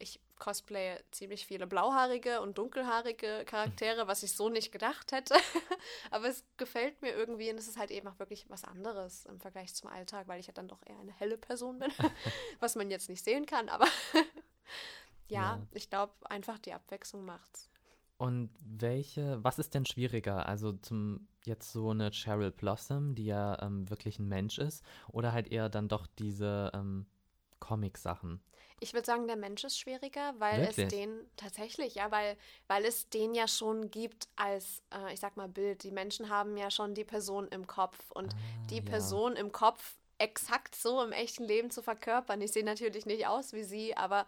ich cosplaye ziemlich viele blauhaarige und dunkelhaarige Charaktere, was ich so nicht gedacht hätte. Aber es gefällt mir irgendwie und es ist halt eben auch wirklich was anderes im Vergleich zum Alltag, weil ich ja dann doch eher eine helle Person bin, was man jetzt nicht sehen kann. Aber ja, ja, ich glaube einfach die Abwechslung macht's. Und welche, was ist denn schwieriger? Also zum jetzt so eine Cheryl Blossom, die ja ähm, wirklich ein Mensch ist, oder halt eher dann doch diese ähm, Comic-Sachen? Ich würde sagen, der Mensch ist schwieriger, weil Wirklich? es den tatsächlich, ja, weil, weil es den ja schon gibt als, äh, ich sag mal, Bild. Die Menschen haben ja schon die Person im Kopf und ah, die ja. Person im Kopf exakt so im echten Leben zu verkörpern. Ich sehe natürlich nicht aus wie sie, aber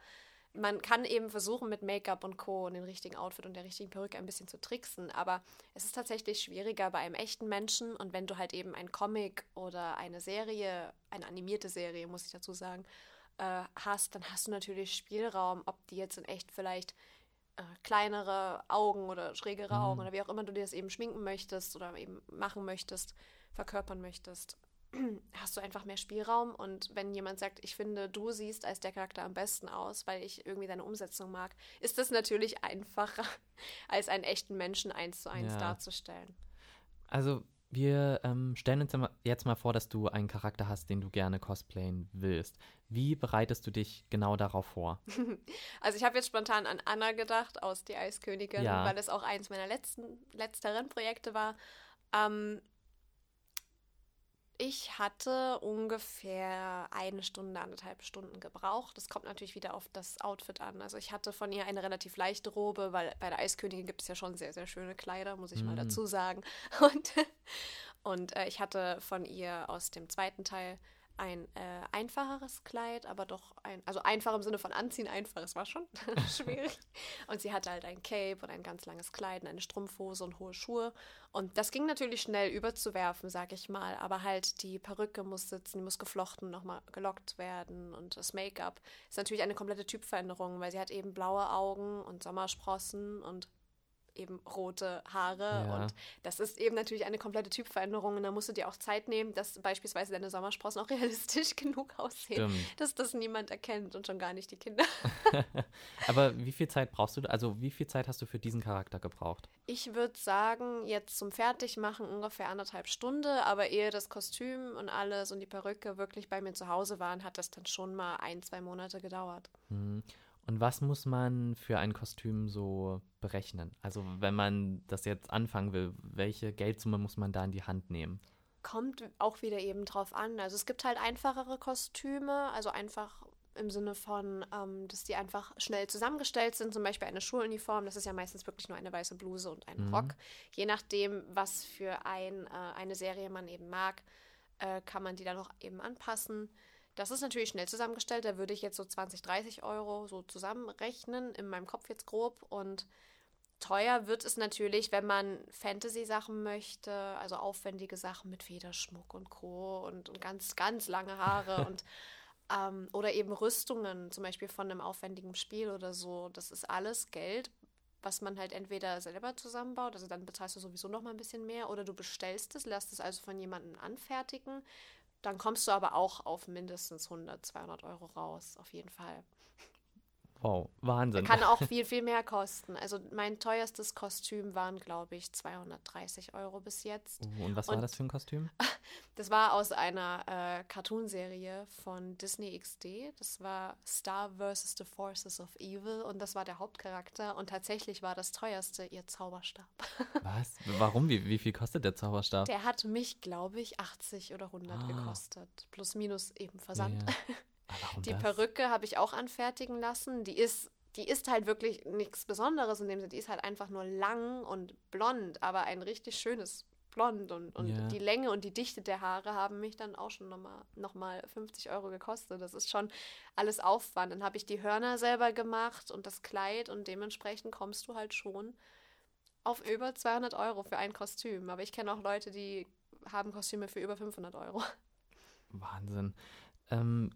man kann eben versuchen, mit Make-up und Co. und dem richtigen Outfit und der richtigen Perücke ein bisschen zu tricksen, aber es ist tatsächlich schwieriger bei einem echten Menschen und wenn du halt eben ein Comic oder eine Serie, eine animierte Serie, muss ich dazu sagen, äh, hast, dann hast du natürlich Spielraum, ob die jetzt in echt vielleicht äh, kleinere Augen oder schrägere mhm. Augen oder wie auch immer du dir das eben schminken möchtest oder eben machen möchtest, verkörpern möchtest, hast du einfach mehr Spielraum. Und wenn jemand sagt, ich finde, du siehst als der Charakter am besten aus, weil ich irgendwie deine Umsetzung mag, ist das natürlich einfacher, als einen echten Menschen eins zu eins ja. darzustellen. Also wir ähm, stellen uns jetzt mal vor, dass du einen Charakter hast, den du gerne cosplayen willst. Wie bereitest du dich genau darauf vor? Also ich habe jetzt spontan an Anna gedacht aus Die Eiskönigin, ja. weil es auch eins meiner letzten, letzteren Projekte war. Ähm, Ich hatte ungefähr eine Stunde, anderthalb Stunden gebraucht. Das kommt natürlich wieder auf das Outfit an. Also ich hatte von ihr eine relativ leichte Robe, weil bei der Eiskönigin gibt es ja schon sehr, sehr schöne Kleider, muss ich mm. mal dazu sagen. Und, und äh, ich hatte von ihr aus dem zweiten Teil ein äh, einfacheres Kleid, aber doch ein, also einfach im Sinne von anziehen, einfach, es war schon schwierig. Und sie hatte halt ein Cape und ein ganz langes Kleid und eine Strumpfhose und hohe Schuhe. Und das ging natürlich schnell überzuwerfen, sag ich mal, aber halt die Perücke muss sitzen, die muss geflochten, nochmal gelockt werden und das Make-up ist natürlich eine komplette Typveränderung, weil sie hat eben blaue Augen und Sommersprossen und eben rote Haare ja. und das ist eben natürlich eine komplette Typveränderung und da musst du dir auch Zeit nehmen, dass beispielsweise deine Sommersprossen auch realistisch genug aussehen, Stimmt. dass das niemand erkennt und schon gar nicht die Kinder. Aber wie viel Zeit brauchst du, also wie viel Zeit hast du für diesen Charakter gebraucht? Ich würde sagen, jetzt zum Fertigmachen ungefähr anderthalb Stunden, aber ehe das Kostüm und alles und die Perücke wirklich bei mir zu Hause waren, hat das dann schon mal ein, zwei Monate gedauert. Mhm. Und was muss man für ein Kostüm so berechnen? Also wenn man das jetzt anfangen will, welche Geldsumme muss man da in die Hand nehmen? Kommt auch wieder eben drauf an. Also es gibt halt einfachere Kostüme, also einfach im Sinne von, ähm, dass die einfach schnell zusammengestellt sind, zum Beispiel eine Schuluniform, das ist ja meistens wirklich nur eine weiße Bluse und ein mhm. Rock. Je nachdem, was für ein, äh, eine Serie man eben mag, äh, kann man die dann auch eben anpassen. Das ist natürlich schnell zusammengestellt. Da würde ich jetzt so 20, 30 Euro so zusammenrechnen, in meinem Kopf jetzt grob. Und teuer wird es natürlich, wenn man Fantasy-Sachen möchte, also aufwendige Sachen mit Federschmuck und Co. und, und ganz, ganz lange Haare und ähm, oder eben Rüstungen, zum Beispiel von einem aufwendigen Spiel oder so. Das ist alles Geld, was man halt entweder selber zusammenbaut, also dann bezahlst du sowieso noch mal ein bisschen mehr, oder du bestellst es, lässt es also von jemandem anfertigen, dann kommst du aber auch auf mindestens 100, 200 Euro raus, auf jeden Fall. Wow, Wahnsinn. Kann auch viel, viel mehr kosten. Also mein teuerstes Kostüm waren, glaube ich, 230 Euro bis jetzt. Oh, und was war das für ein Kostüm? Das war aus einer äh, Cartoonserie von Disney XD. Das war Star vs. The Forces of Evil und das war der Hauptcharakter. Und tatsächlich war das teuerste ihr Zauberstab. Was? Warum? Wie, wie viel kostet der Zauberstab? Der hat mich, glaube ich, 80 oder 100 ah. gekostet. Plus minus eben Versand. Ja, ja. Die das? Perücke habe ich auch anfertigen lassen. Die ist, die ist halt wirklich nichts Besonderes in dem Sinne. Die ist halt einfach nur lang und blond, aber ein richtig schönes Blond. Und, und ja. die Länge und die Dichte der Haare haben mich dann auch schon nochmal noch mal 50 Euro gekostet. Das ist schon alles Aufwand. Dann habe ich die Hörner selber gemacht und das Kleid und dementsprechend kommst du halt schon auf über 200 Euro für ein Kostüm. Aber ich kenne auch Leute, die haben Kostüme für über 500 Euro. Wahnsinn. Ähm,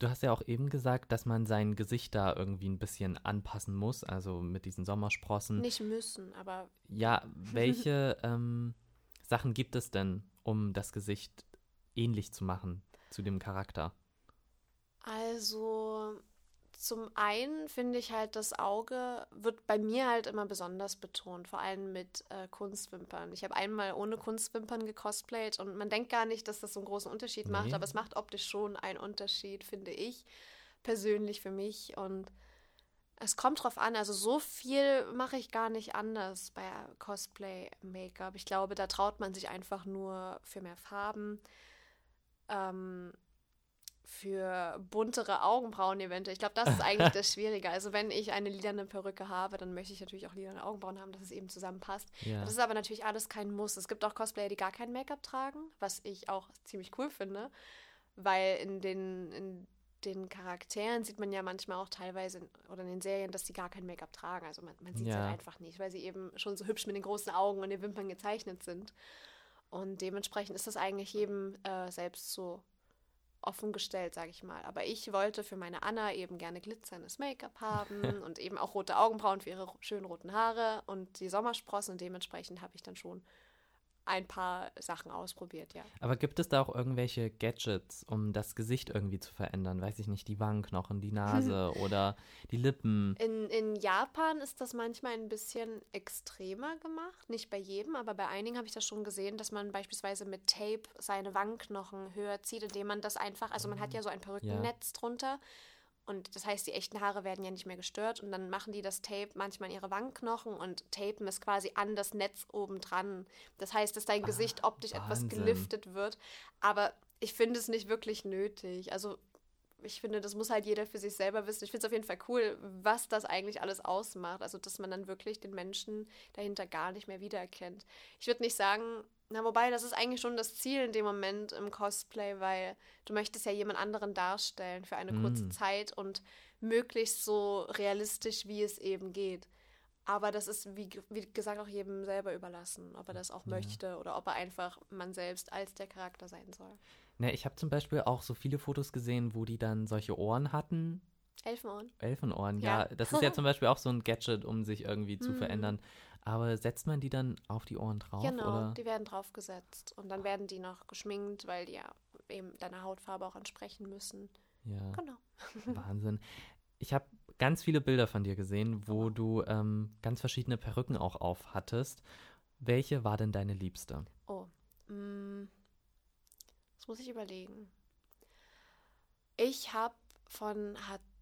Du hast ja auch eben gesagt, dass man sein Gesicht da irgendwie ein bisschen anpassen muss, also mit diesen Sommersprossen. Nicht müssen, aber. Ja, welche ähm, Sachen gibt es denn, um das Gesicht ähnlich zu machen zu dem Charakter? Also, zum einen finde ich halt, das Auge wird bei mir halt immer besonders betont, vor allem mit äh, Kunstwimpern. Ich habe einmal ohne Kunstwimpern gecosplayt und man denkt gar nicht, dass das so einen großen Unterschied nee. macht, aber es macht optisch schon einen Unterschied, finde ich, persönlich für mich. Und es kommt drauf an, also so viel mache ich gar nicht anders bei Cosplay-Make-up. Ich glaube, da traut man sich einfach nur für mehr Farben. Ähm, für buntere Augenbrauen eventuell. Ich glaube, das ist eigentlich das Schwierige. Also wenn ich eine lilane Perücke habe, dann möchte ich natürlich auch lilane Augenbrauen haben, dass es eben zusammenpasst. Ja. Das ist aber natürlich alles kein Muss. Es gibt auch Cosplayer, die gar kein Make-up tragen, was ich auch ziemlich cool finde, weil in den, in den Charakteren sieht man ja manchmal auch teilweise in, oder in den Serien, dass sie gar kein Make-up tragen. Also man, man sieht es ja. halt einfach nicht, weil sie eben schon so hübsch mit den großen Augen und den Wimpern gezeichnet sind. Und dementsprechend ist das eigentlich jedem äh, selbst so offen gestellt, sage ich mal. Aber ich wollte für meine Anna eben gerne glitzerndes Make-up haben und eben auch rote Augenbrauen für ihre schönen roten Haare und die Sommersprossen und dementsprechend habe ich dann schon ein paar Sachen ausprobiert, ja. Aber gibt es da auch irgendwelche Gadgets, um das Gesicht irgendwie zu verändern? Weiß ich nicht, die Wangenknochen, die Nase oder die Lippen? In, in Japan ist das manchmal ein bisschen extremer gemacht. Nicht bei jedem, aber bei einigen habe ich das schon gesehen, dass man beispielsweise mit Tape seine Wangenknochen höher zieht, indem man das einfach, also man hat ja so ein Perückennetz ja. drunter Und das heißt, die echten Haare werden ja nicht mehr gestört und dann machen die das Tape manchmal in ihre Wangenknochen und tapen es quasi an das Netz oben dran. Das heißt, dass dein Ah, Gesicht optisch etwas Wahnsinn. geliftet wird. Aber ich finde es nicht wirklich nötig. Also ich finde, das muss halt jeder für sich selber wissen. Ich finde es auf jeden Fall cool, was das eigentlich alles ausmacht. Also, dass man dann wirklich den Menschen dahinter gar nicht mehr wiedererkennt. Ich würde nicht sagen, na, wobei, das ist eigentlich schon das Ziel in dem Moment im Cosplay, weil du möchtest ja jemand anderen darstellen für eine kurze Mm. Zeit und möglichst so realistisch, wie es eben geht. Aber das ist, wie, wie gesagt, auch jedem selber überlassen, ob er das auch Ja. möchte oder ob er einfach man selbst als der Charakter sein soll. Ne, ich habe zum Beispiel auch so viele Fotos gesehen, wo die dann solche Ohren hatten. Elfenohren. Elfenohren, ja. Ja. Das ist ja zum Beispiel auch so ein Gadget, um sich irgendwie zu Mhm. verändern. Aber setzt man die dann auf die Ohren drauf? Genau, Oder? die werden draufgesetzt und dann werden die noch geschminkt, weil die ja eben deiner Hautfarbe auch entsprechen müssen. Ja, Genau. Wahnsinn. Ich habe ganz viele Bilder von dir gesehen, wo du ähm, ganz verschiedene Perücken auch auf hattest. Welche war denn deine liebste? Oh, mm, das muss ich überlegen. Ich habe von Hatsune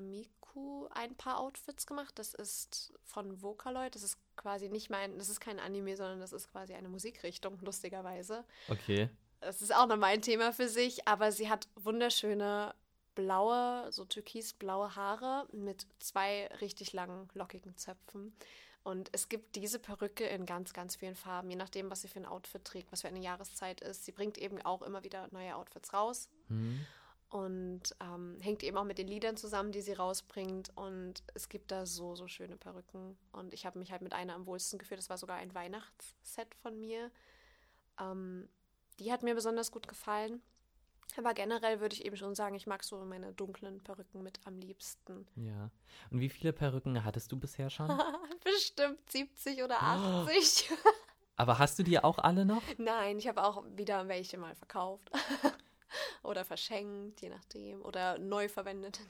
Miku ein paar Outfits gemacht. Das ist von Vocaloid. Das ist quasi nicht mein, das ist kein Anime, sondern das ist quasi eine Musikrichtung, lustigerweise. Okay. Das ist auch nochmal ein Thema für sich, aber sie hat wunderschöne blaue, so türkisblaue Haare mit zwei richtig langen, lockigen Zöpfen. Und es gibt diese Perücke in ganz, ganz vielen Farben, je nachdem, was sie für ein Outfit trägt, was für eine Jahreszeit ist. Sie bringt eben auch immer wieder neue Outfits raus Hm. Und ähm, hängt eben auch mit den Liedern zusammen, die sie rausbringt. Und es gibt da so, so schöne Perücken. Und ich habe mich halt mit einer am wohlsten gefühlt. Das war sogar ein Weihnachtsset von mir. Ähm, die hat mir besonders gut gefallen. Aber generell würde ich eben schon sagen, ich mag so meine dunklen Perücken mit am liebsten. Ja. Und wie viele Perücken hattest du bisher schon? Bestimmt 70 oder Oh. 80. Aber hast du die auch alle noch? Nein, ich habe auch wieder welche mal verkauft. oder verschenkt, je nachdem. Oder neu verwendet.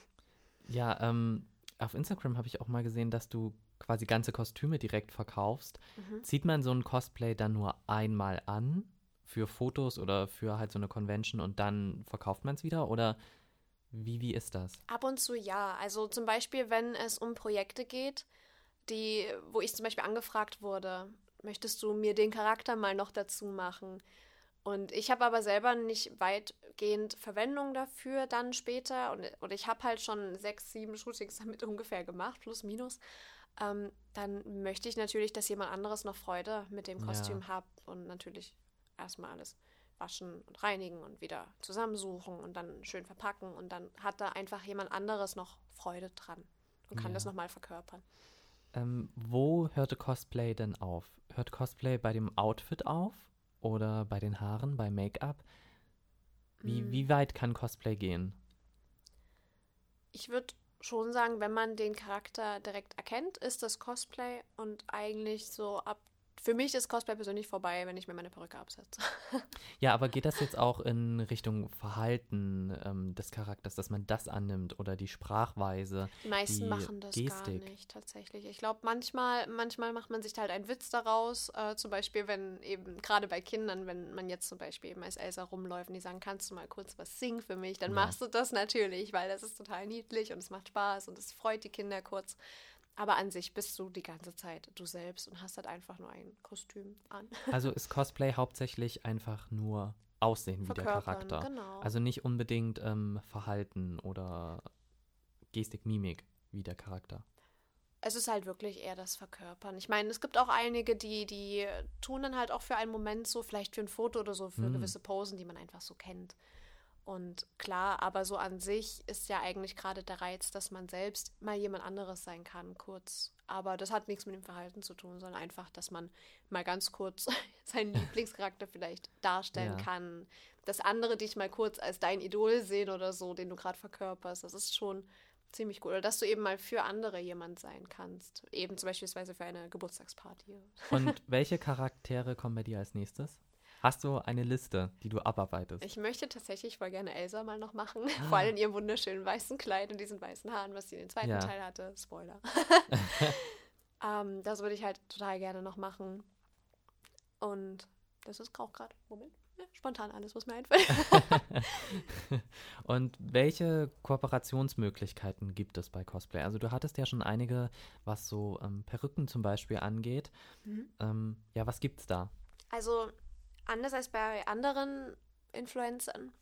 Ja, ähm, auf Instagram habe ich auch mal gesehen, dass du quasi ganze Kostüme direkt verkaufst. Mhm. Zieht man so ein Cosplay dann nur einmal an für Fotos oder für halt so eine Convention und dann verkauft man es wieder? Oder wie, wie ist das? Ab und zu ja. Also zum Beispiel, wenn es um Projekte geht, die, wo ich zum Beispiel angefragt wurde, möchtest du mir den Charakter mal noch dazu machen? Und ich habe aber selber nicht weitgehend Verwendung dafür dann später. Und, und ich habe halt schon sechs, sieben Shootings damit ungefähr gemacht, plus minus. Ähm, dann möchte ich natürlich, dass jemand anderes noch Freude mit dem Ja. Kostüm hat und natürlich erstmal alles waschen und reinigen und wieder zusammensuchen und dann schön verpacken und dann hat da einfach jemand anderes noch Freude dran und kann Ja. das nochmal verkörpern. Ähm, wo hörte Cosplay denn auf? Hört Cosplay bei dem Outfit auf? Oder bei den Haaren, bei Make-up? Wie, Mm. wie weit kann Cosplay gehen? Ich würde schon sagen, wenn man den Charakter direkt erkennt, ist das Cosplay und eigentlich so ab. Für mich ist Cosplay persönlich vorbei, wenn ich mir meine Perücke absetze. Ja, aber geht das jetzt auch in Richtung Verhalten ähm, des Charakters, dass man das annimmt oder die Sprachweise? Die meisten Die machen das Gestik. gar nicht tatsächlich. Ich glaube, manchmal, manchmal macht man sich halt einen Witz daraus. Äh, zum Beispiel, wenn eben, gerade bei Kindern, wenn man jetzt zum Beispiel eben als Elsa rumläuft und die sagen, kannst du mal kurz was singen für mich, dann Ja. machst du das natürlich, weil das ist total niedlich und es macht Spaß und es freut die Kinder kurz. Aber an sich bist du die ganze Zeit du selbst und hast halt einfach nur ein Kostüm an. Also ist Cosplay hauptsächlich einfach nur Aussehen wie der Charakter. Genau. Also nicht unbedingt ähm, Verhalten oder Gestik, Mimik wie der Charakter. es ist halt wirklich eher das Verkörpern. Ich meine, es gibt auch einige, die, die tun dann halt auch für einen Moment so, vielleicht für ein Foto oder so, für Mm. gewisse Posen, die man einfach so kennt. Und klar, aber so an sich ist ja eigentlich gerade der Reiz, dass man selbst mal jemand anderes sein kann, kurz. Aber das hat nichts mit dem Verhalten zu tun, sondern einfach, dass man mal ganz kurz seinen Lieblingscharakter vielleicht darstellen Ja. kann. Dass andere dich mal kurz als dein Idol sehen oder so, den du gerade verkörperst. Das ist schon ziemlich cool. Oder dass du eben mal für andere jemand sein kannst. Eben zum Beispiel für eine Geburtstagsparty. Und welche Charaktere kommen bei dir als nächstes? Hast du eine Liste, die du abarbeitest? Ich möchte tatsächlich voll gerne Elsa mal noch machen. Ah. Vor allem in ihrem wunderschönen weißen Kleid und diesen weißen Haaren, was sie in den zweiten Ja. Teil hatte. Spoiler. ähm, das würde ich halt total gerne noch machen. Und das ist auch gerade. Moment. ja, spontan alles, was mir einfällt. Und welche Kooperationsmöglichkeiten gibt es bei Cosplay? Also du hattest ja schon einige, was so ähm, Perücken zum Beispiel angeht. Mhm. Ähm, ja, was gibt's da? Also anders als bei anderen Influencern,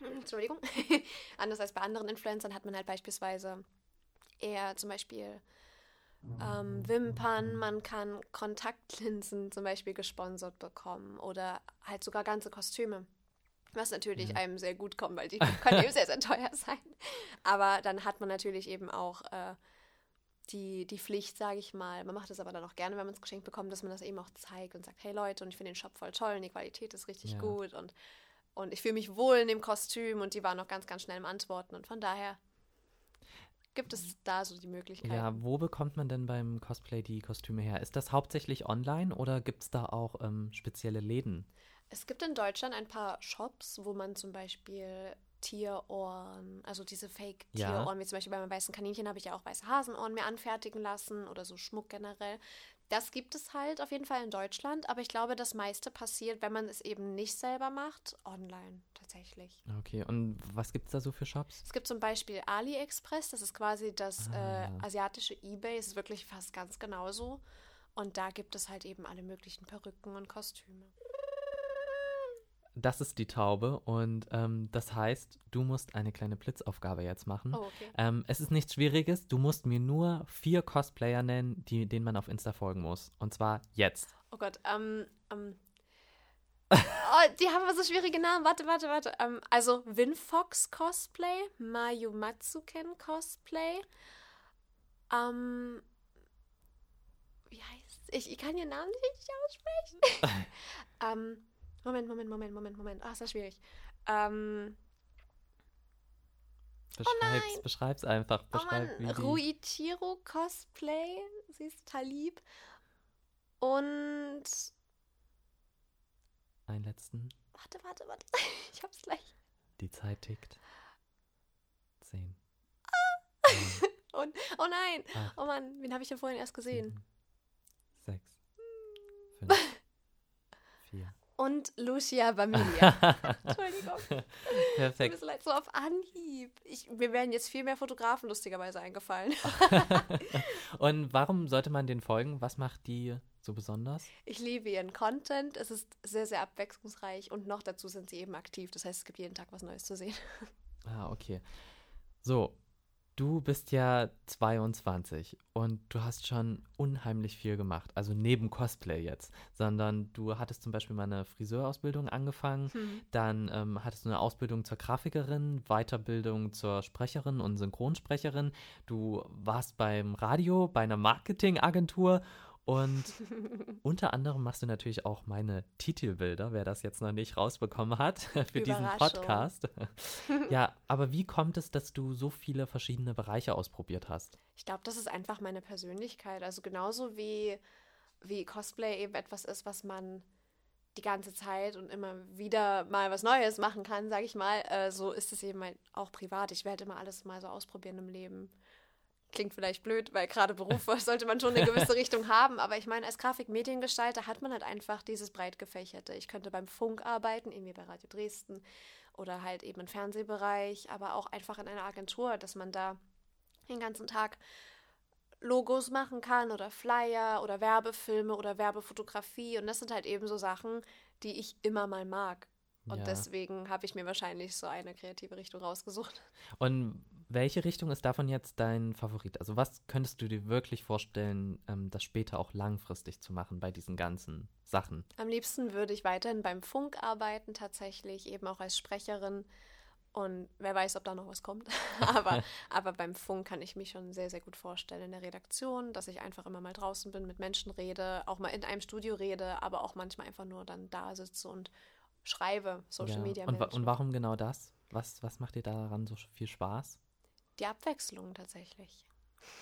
Entschuldigung, anders als bei anderen Influencern hat man halt beispielsweise eher zum Beispiel ähm, Wimpern, man kann Kontaktlinsen zum Beispiel gesponsert bekommen oder halt sogar ganze Kostüme. Was natürlich ja. einem sehr gut kommt, weil die können eben sehr, sehr teuer sein. Aber dann hat man natürlich eben auch äh, die, die Pflicht, sage ich mal. Man macht es aber dann auch gerne, wenn man es geschenkt bekommt, dass man das eben auch zeigt und sagt, hey Leute, und ich finde den Shop voll toll und die Qualität ist richtig ja. gut und, und ich fühle mich wohl in dem Kostüm und die waren auch ganz, ganz schnell im Antworten. Und von daher gibt es da so die Möglichkeit. Ja, wo bekommt man denn beim Cosplay die Kostüme her? Ist das hauptsächlich online oder gibt es da auch ähm, spezielle Läden? Es gibt in Deutschland ein paar Shops, wo man zum Beispiel Tierohren, also diese Fake-Tierohren, ja. wie zum Beispiel bei meinem weißen Kaninchen habe ich ja auch weiße Hasenohren mir anfertigen lassen oder so Schmuck generell. Das gibt es halt auf jeden Fall in Deutschland, aber ich glaube, das meiste passiert, wenn man es eben nicht selber macht, online tatsächlich. Okay, und was gibt es da so für Shops? Es gibt zum Beispiel AliExpress, das ist quasi das ah. äh, asiatische Ebay, es ist wirklich fast ganz genauso. Und da gibt es halt eben alle möglichen Perücken und Kostüme das ist die Taube und ähm, das heißt, du musst eine kleine Blitzaufgabe jetzt machen. Oh, okay. ähm, es ist nichts Schwieriges, du musst mir nur vier Cosplayer nennen, die, denen man auf Insta folgen muss. Und zwar jetzt. Oh Gott, ähm, ähm. oh, die haben aber so schwierige Namen. Warte, warte, warte. Ähm, also Winfox Cosplay, Mayu Matsuken Cosplay. Ähm, wie heißt ich? Ich kann ihren Namen nicht aussprechen. ähm, Moment, Moment, Moment, Moment, Moment. Ah, ist das schwierig. Ähm. Beschreib's, oh beschreib's einfach. Beschreib, oh Mann. Ruichiro Cosplay. Sie ist total lieb. Und. Einen letzten. Warte, warte, warte. Ich hab's gleich. Die Zeit tickt. Zehn. Ah. Und, oh nein. Acht, oh Mann, wen habe ich denn vorhin erst gesehen? Sieben, sechs. Fünf. Und Lucia Bamilia. Entschuldigung. Perfekt. Tut mir leid, so auf Anhieb. Ich, mir wären jetzt viel mehr Fotografen lustigerweise eingefallen. und warum sollte man den folgen? Was macht die so besonders? Ich liebe ihren Content. Es ist sehr, sehr abwechslungsreich und noch dazu sind sie eben aktiv. Das heißt, es gibt jeden Tag was Neues zu sehen. Ah, okay. So, Du bist ja 22 und du hast schon unheimlich viel gemacht. Also neben Cosplay jetzt, sondern du hattest zum Beispiel mal eine Friseurausbildung angefangen, hm. dann ähm, hattest du eine Ausbildung zur Grafikerin, Weiterbildung zur Sprecherin und Synchronsprecherin. Du warst beim Radio, bei einer Marketingagentur und unter anderem machst du natürlich auch meine Titelbilder, wer das jetzt noch nicht rausbekommen hat, für diesen Podcast. ja, aber wie kommt es, dass du so viele verschiedene Bereiche ausprobiert hast? Ich glaube, das ist einfach meine Persönlichkeit. Also genauso wie, wie Cosplay eben etwas ist, was man die ganze Zeit und immer wieder mal was Neues machen kann, sage ich mal, äh, so ist es eben halt auch privat. Ich werde immer alles mal so ausprobieren im Leben. Klingt vielleicht blöd, weil gerade Beruf sollte man schon eine gewisse Richtung haben. Aber ich meine, als Grafikmediengestalter hat man halt einfach dieses breit gefächerte. Ich könnte beim Funk arbeiten, irgendwie bei Radio Dresden oder halt eben im Fernsehbereich, aber auch einfach in einer Agentur, dass man da den ganzen Tag Logos machen kann oder Flyer oder Werbefilme oder Werbefotografie. Und das sind halt eben so Sachen, die ich immer mal mag. Und ja. deswegen habe ich mir wahrscheinlich so eine kreative Richtung rausgesucht. Und welche Richtung ist davon jetzt dein Favorit? Also was könntest du dir wirklich vorstellen, ähm, das später auch langfristig zu machen bei diesen ganzen Sachen? Am liebsten würde ich weiterhin beim Funk arbeiten, tatsächlich, eben auch als Sprecherin. Und wer weiß, ob da noch was kommt. aber, aber beim Funk kann ich mich schon sehr, sehr gut vorstellen in der Redaktion, dass ich einfach immer mal draußen bin, mit Menschen rede, auch mal in einem Studio rede, aber auch manchmal einfach nur dann da sitze und schreibe, Social ja. Media. Und, und warum genau das? Was, was macht dir daran so viel Spaß? Die Abwechslung tatsächlich.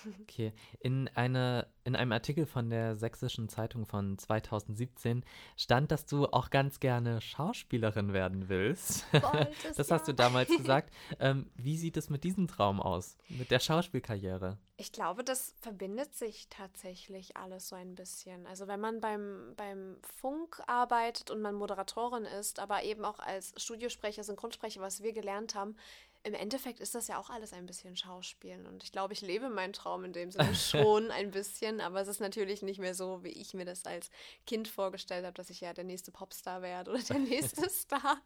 Okay, in, eine, in einem Artikel von der Sächsischen Zeitung von 2017 stand, dass du auch ganz gerne Schauspielerin werden willst. Wolltest, das ja. hast du damals gesagt. Ähm, wie sieht es mit diesem Traum aus, mit der Schauspielkarriere? Ich glaube, das verbindet sich tatsächlich alles so ein bisschen. Also wenn man beim, beim Funk arbeitet und man Moderatorin ist, aber eben auch als Studiosprecher, Synchronsprecher, was wir gelernt haben, im Endeffekt ist das ja auch alles ein bisschen Schauspielen. Und ich glaube, ich lebe meinen Traum in dem Sinne schon ein bisschen, aber es ist natürlich nicht mehr so, wie ich mir das als Kind vorgestellt habe, dass ich ja der nächste Popstar werde oder der nächste Star.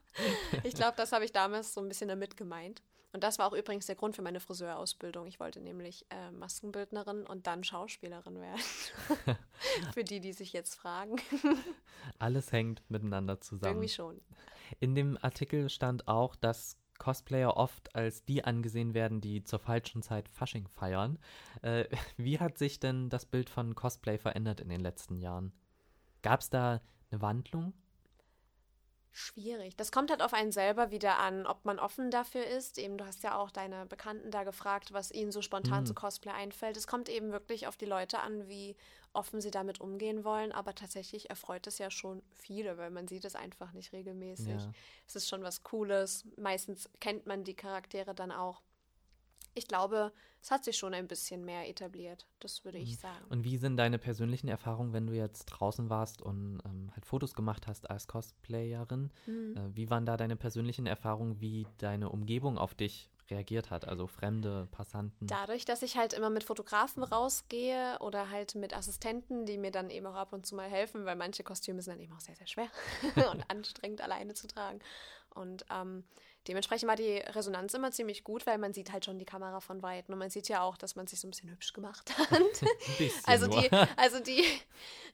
Ich glaube, das habe ich damals so ein bisschen damit gemeint. Und das war auch übrigens der Grund für meine Friseurausbildung. Ich wollte nämlich äh, Maskenbildnerin und dann Schauspielerin werden. für die, die sich jetzt fragen. Alles hängt miteinander zusammen. Irgendwie schon. In dem Artikel stand auch, dass Cosplayer oft als die angesehen werden, die zur falschen Zeit Fasching feiern. Äh, wie hat sich denn das Bild von Cosplay verändert in den letzten Jahren? Gab es da eine Wandlung? Schwierig. Das kommt halt auf einen selber wieder an, ob man offen dafür ist. Eben, du hast ja auch deine Bekannten da gefragt, was ihnen so spontan Mhm. zu Cosplay einfällt. Es kommt eben wirklich auf die Leute an, wie offen sie damit umgehen wollen. Aber tatsächlich erfreut es ja schon viele, weil man sieht es einfach nicht regelmäßig. Ja. Es ist schon was Cooles. Meistens kennt man die Charaktere dann auch. Ich glaube, es hat sich schon ein bisschen mehr etabliert. Das würde ich sagen. Und wie sind deine persönlichen Erfahrungen, wenn du jetzt draußen warst und ähm, halt Fotos gemacht hast als Cosplayerin? Mhm. Äh, wie waren da deine persönlichen Erfahrungen, wie deine Umgebung auf dich reagiert hat? Also fremde Passanten? Dadurch, dass ich halt immer mit Fotografen rausgehe oder halt mit Assistenten, die mir dann eben auch ab und zu mal helfen, weil manche Kostüme sind dann eben auch sehr, sehr schwer und anstrengend alleine zu tragen. Und ähm, dementsprechend war die Resonanz immer ziemlich gut, weil man sieht halt schon die Kamera von Weitem und man sieht ja auch, dass man sich so ein bisschen hübsch gemacht hat. Also die, also die,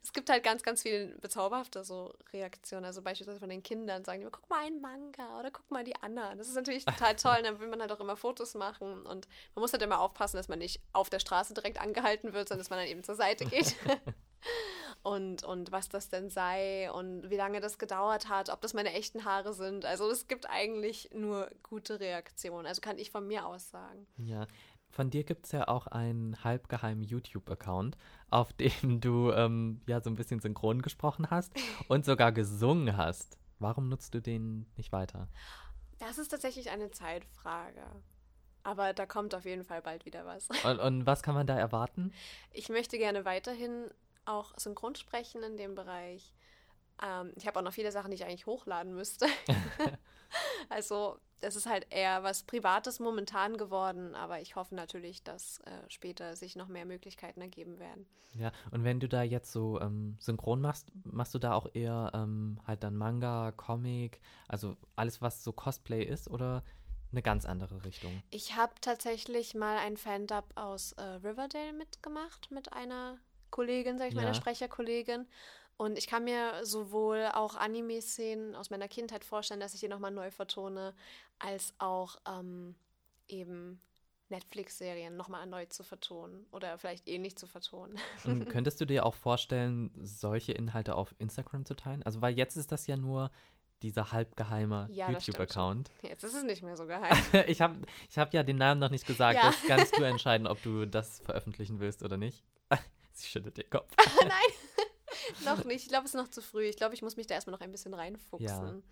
es gibt halt ganz, ganz viele bezauberhafte so Reaktionen. Also beispielsweise von den Kindern sagen die immer, guck mal ein Manga oder guck mal die Anna. Das ist natürlich total toll. Und dann will man halt auch immer Fotos machen. Und man muss halt immer aufpassen, dass man nicht auf der Straße direkt angehalten wird, sondern dass man dann eben zur Seite geht. Und, und was das denn sei und wie lange das gedauert hat, ob das meine echten Haare sind. Also es gibt eigentlich nur gute Reaktionen. Also kann ich von mir aus sagen. Ja, von dir gibt es ja auch einen halbgeheimen YouTube-Account, auf dem du ähm, ja so ein bisschen synchron gesprochen hast und sogar gesungen hast. Warum nutzt du den nicht weiter? Das ist tatsächlich eine Zeitfrage. Aber da kommt auf jeden Fall bald wieder was. Und, und was kann man da erwarten? Ich möchte gerne weiterhin auch synchron sprechen in dem Bereich. Ähm, ich habe auch noch viele Sachen, die ich eigentlich hochladen müsste. also es ist halt eher was Privates momentan geworden, aber ich hoffe natürlich, dass äh, später sich noch mehr Möglichkeiten ergeben werden. Ja, und wenn du da jetzt so ähm, synchron machst, machst du da auch eher ähm, halt dann Manga, Comic, also alles, was so Cosplay ist oder eine ganz andere Richtung? Ich habe tatsächlich mal ein Fan-Dub aus äh, Riverdale mitgemacht mit einer Kollegin, sag ich mal, Ja. einer Sprecherkollegin. Und ich kann mir sowohl auch Anime-Szenen aus meiner Kindheit vorstellen, dass ich die nochmal neu vertone, als auch ähm, eben Netflix-Serien nochmal erneut zu vertonen oder vielleicht ähnlich zu vertonen. Und könntest du dir auch vorstellen, solche Inhalte auf Instagram zu teilen? Also, weil jetzt ist das ja nur dieser halbgeheime Ja, YouTube-Account. Jetzt ist es nicht mehr so geheim. Ich habe ich hab ja den Namen noch nicht gesagt. Ja. Das kannst du entscheiden, ob du das veröffentlichen willst oder nicht. Sie schüttelt den Kopf. Nein, noch nicht. Ich glaube, es ist noch zu früh. Ich glaube, ich muss mich da erstmal noch ein bisschen reinfuchsen.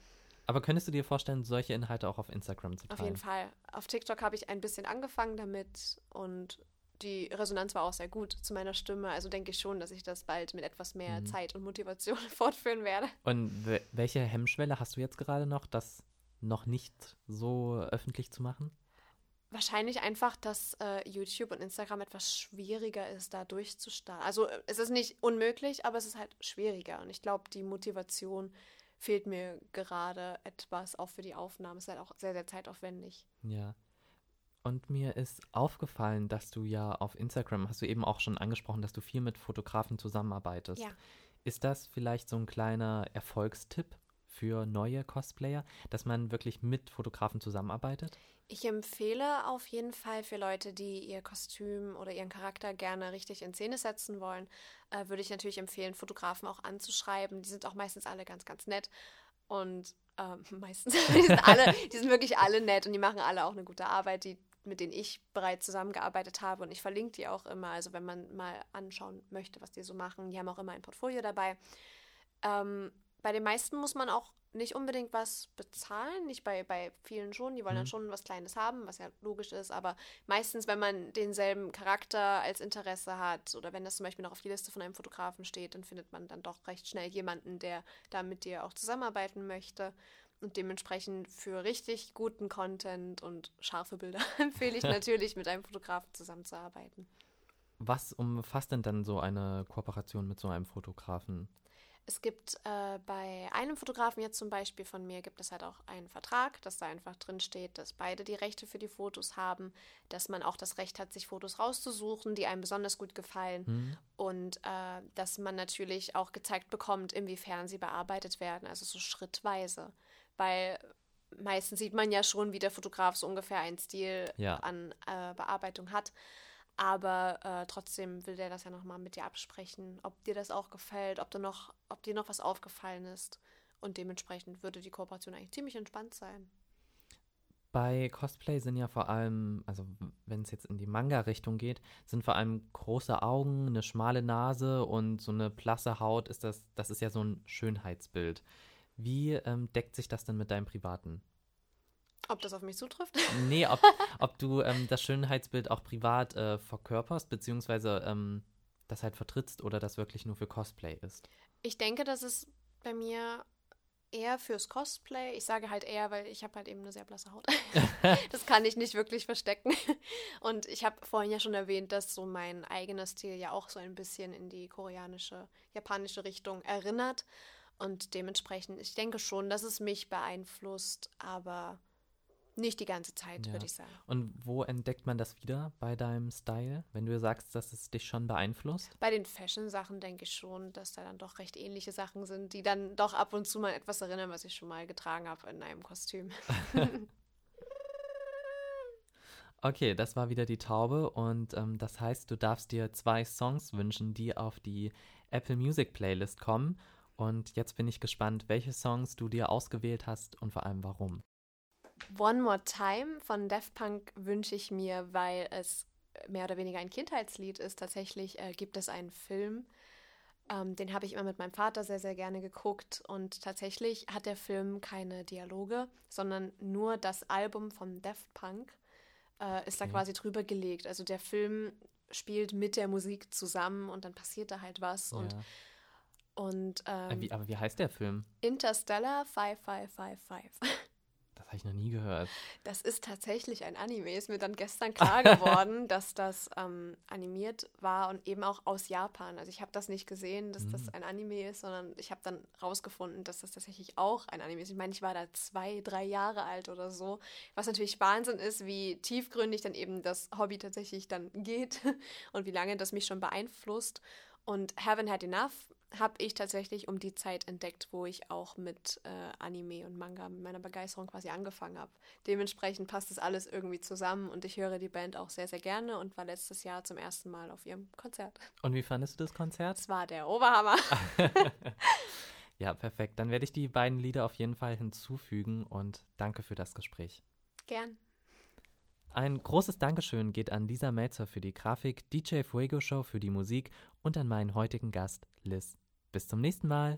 Aber könntest du dir vorstellen, solche Inhalte auch auf Instagram zu teilen? Auf jeden Fall. Auf TikTok habe ich ein bisschen angefangen damit und die Resonanz war auch sehr gut zu meiner Stimme. Also denke ich schon, dass ich das bald mit etwas mehr Mhm. Zeit und Motivation fortführen werde. Und we- welche Hemmschwelle hast du jetzt gerade noch, das noch nicht so öffentlich zu machen? Wahrscheinlich einfach, dass äh, YouTube und Instagram etwas schwieriger ist, da durchzustarten. Also äh, es ist nicht unmöglich, aber es ist halt schwieriger. Und ich glaube, die Motivation fehlt mir gerade etwas, auch für die Aufnahme. Es ist halt auch sehr, sehr zeitaufwendig. Ja. Und mir ist aufgefallen, dass du ja auf Instagram, hast du eben auch schon angesprochen, dass du viel mit Fotografen zusammenarbeitest. Ja. Ist das vielleicht so ein kleiner Erfolgstipp für neue Cosplayer, dass man wirklich mit Fotografen zusammenarbeitet? Ich empfehle auf jeden Fall für Leute, die ihr Kostüm oder ihren Charakter gerne richtig in Szene setzen wollen, äh, würde ich natürlich empfehlen, Fotografen auch anzuschreiben. Die sind auch meistens alle ganz, ganz nett. Und ähm, meistens, die sind alle, die sind wirklich alle nett und die machen alle auch eine gute Arbeit. Die mit denen ich bereits zusammengearbeitet habe. Und ich verlinke die auch immer. Also wenn man mal anschauen möchte, was die so machen, die haben auch immer ein Portfolio dabei. Ähm, bei den meisten muss man auch nicht unbedingt was bezahlen, nicht bei, bei vielen schon, die wollen mhm. dann schon was Kleines haben, was ja logisch ist, aber meistens, wenn man denselben Charakter als Interesse hat oder wenn das zum Beispiel noch auf die Liste von einem Fotografen steht, dann findet man dann doch recht schnell jemanden, der da mit dir auch zusammenarbeiten möchte. Und dementsprechend für richtig guten Content und scharfe Bilder empfehle ich natürlich, mit einem Fotografen zusammenzuarbeiten. Was umfasst denn dann so eine Kooperation mit so einem Fotografen? Es gibt äh, bei einem Fotografen jetzt zum Beispiel von mir, gibt es halt auch einen Vertrag, dass da einfach drin steht, dass beide die Rechte für die Fotos haben, dass man auch das Recht hat, sich Fotos rauszusuchen, die einem besonders gut gefallen mhm. und äh, dass man natürlich auch gezeigt bekommt, inwiefern sie bearbeitet werden, also so schrittweise, weil meistens sieht man ja schon, wie der Fotograf so ungefähr einen Stil ja. an äh, Bearbeitung hat. Aber äh, trotzdem will der das ja nochmal mit dir absprechen, ob dir das auch gefällt, ob, du noch, ob dir noch was aufgefallen ist. Und dementsprechend würde die Kooperation eigentlich ziemlich entspannt sein. Bei Cosplay sind ja vor allem, also wenn es jetzt in die Manga-Richtung geht, sind vor allem große Augen, eine schmale Nase und so eine blasse Haut. Ist das, das ist ja so ein Schönheitsbild. Wie ähm, deckt sich das denn mit deinem privaten? Ob das auf mich zutrifft? Nee, ob, ob du ähm, das Schönheitsbild auch privat äh, verkörperst, beziehungsweise ähm, das halt vertrittst oder das wirklich nur für Cosplay ist. Ich denke, das ist bei mir eher fürs Cosplay. Ich sage halt eher, weil ich habe halt eben eine sehr blasse Haut. das kann ich nicht wirklich verstecken. Und ich habe vorhin ja schon erwähnt, dass so mein eigener Stil ja auch so ein bisschen in die koreanische, japanische Richtung erinnert. Und dementsprechend, ich denke schon, dass es mich beeinflusst, aber nicht die ganze Zeit, ja. würde ich sagen. Und wo entdeckt man das wieder bei deinem Style, wenn du sagst, dass es dich schon beeinflusst? Bei den Fashion-Sachen denke ich schon, dass da dann doch recht ähnliche Sachen sind, die dann doch ab und zu mal etwas erinnern, was ich schon mal getragen habe in einem Kostüm. okay, das war wieder die Taube und ähm, das heißt, du darfst dir zwei Songs wünschen, die auf die Apple Music Playlist kommen. Und jetzt bin ich gespannt, welche Songs du dir ausgewählt hast und vor allem warum. One More Time von Daft Punk wünsche ich mir, weil es mehr oder weniger ein Kindheitslied ist. Tatsächlich äh, gibt es einen Film, ähm, den habe ich immer mit meinem Vater sehr, sehr gerne geguckt. Und tatsächlich hat der Film keine Dialoge, sondern nur das Album von Daft Punk äh, ist da quasi drüber gelegt. Also der Film spielt mit der Musik zusammen und dann passiert da halt was. Ja. Und und, äh, ähm, wie, aber wie heißt der Film? Interstellar 5555. habe ich noch nie gehört. Das ist tatsächlich ein Anime. Ist mir dann gestern klar geworden, dass das ähm, animiert war und eben auch aus Japan. Also ich habe das nicht gesehen, dass mhm. das ein Anime ist, sondern ich habe dann rausgefunden, dass das tatsächlich auch ein Anime ist. Ich meine, ich war da zwei, drei Jahre alt oder so. Was natürlich Wahnsinn ist, wie tiefgründig dann eben das Hobby tatsächlich dann geht und wie lange das mich schon beeinflusst. Und Heaven Had Enough habe ich tatsächlich um die Zeit entdeckt, wo ich auch mit äh, Anime und Manga, mit meiner Begeisterung quasi angefangen habe. Dementsprechend passt das alles irgendwie zusammen und ich höre die Band auch sehr, sehr gerne und war letztes Jahr zum ersten Mal auf ihrem Konzert. Und wie fandest du das Konzert? Es war der Oberhammer. ja, perfekt. Dann werde ich die beiden Lieder auf jeden Fall hinzufügen und danke für das Gespräch. Gern. Ein großes Dankeschön geht an Lisa Melzer für die Grafik, DJ Fuego Show für die Musik und an meinen heutigen Gast Liz. Bis zum nächsten Mal.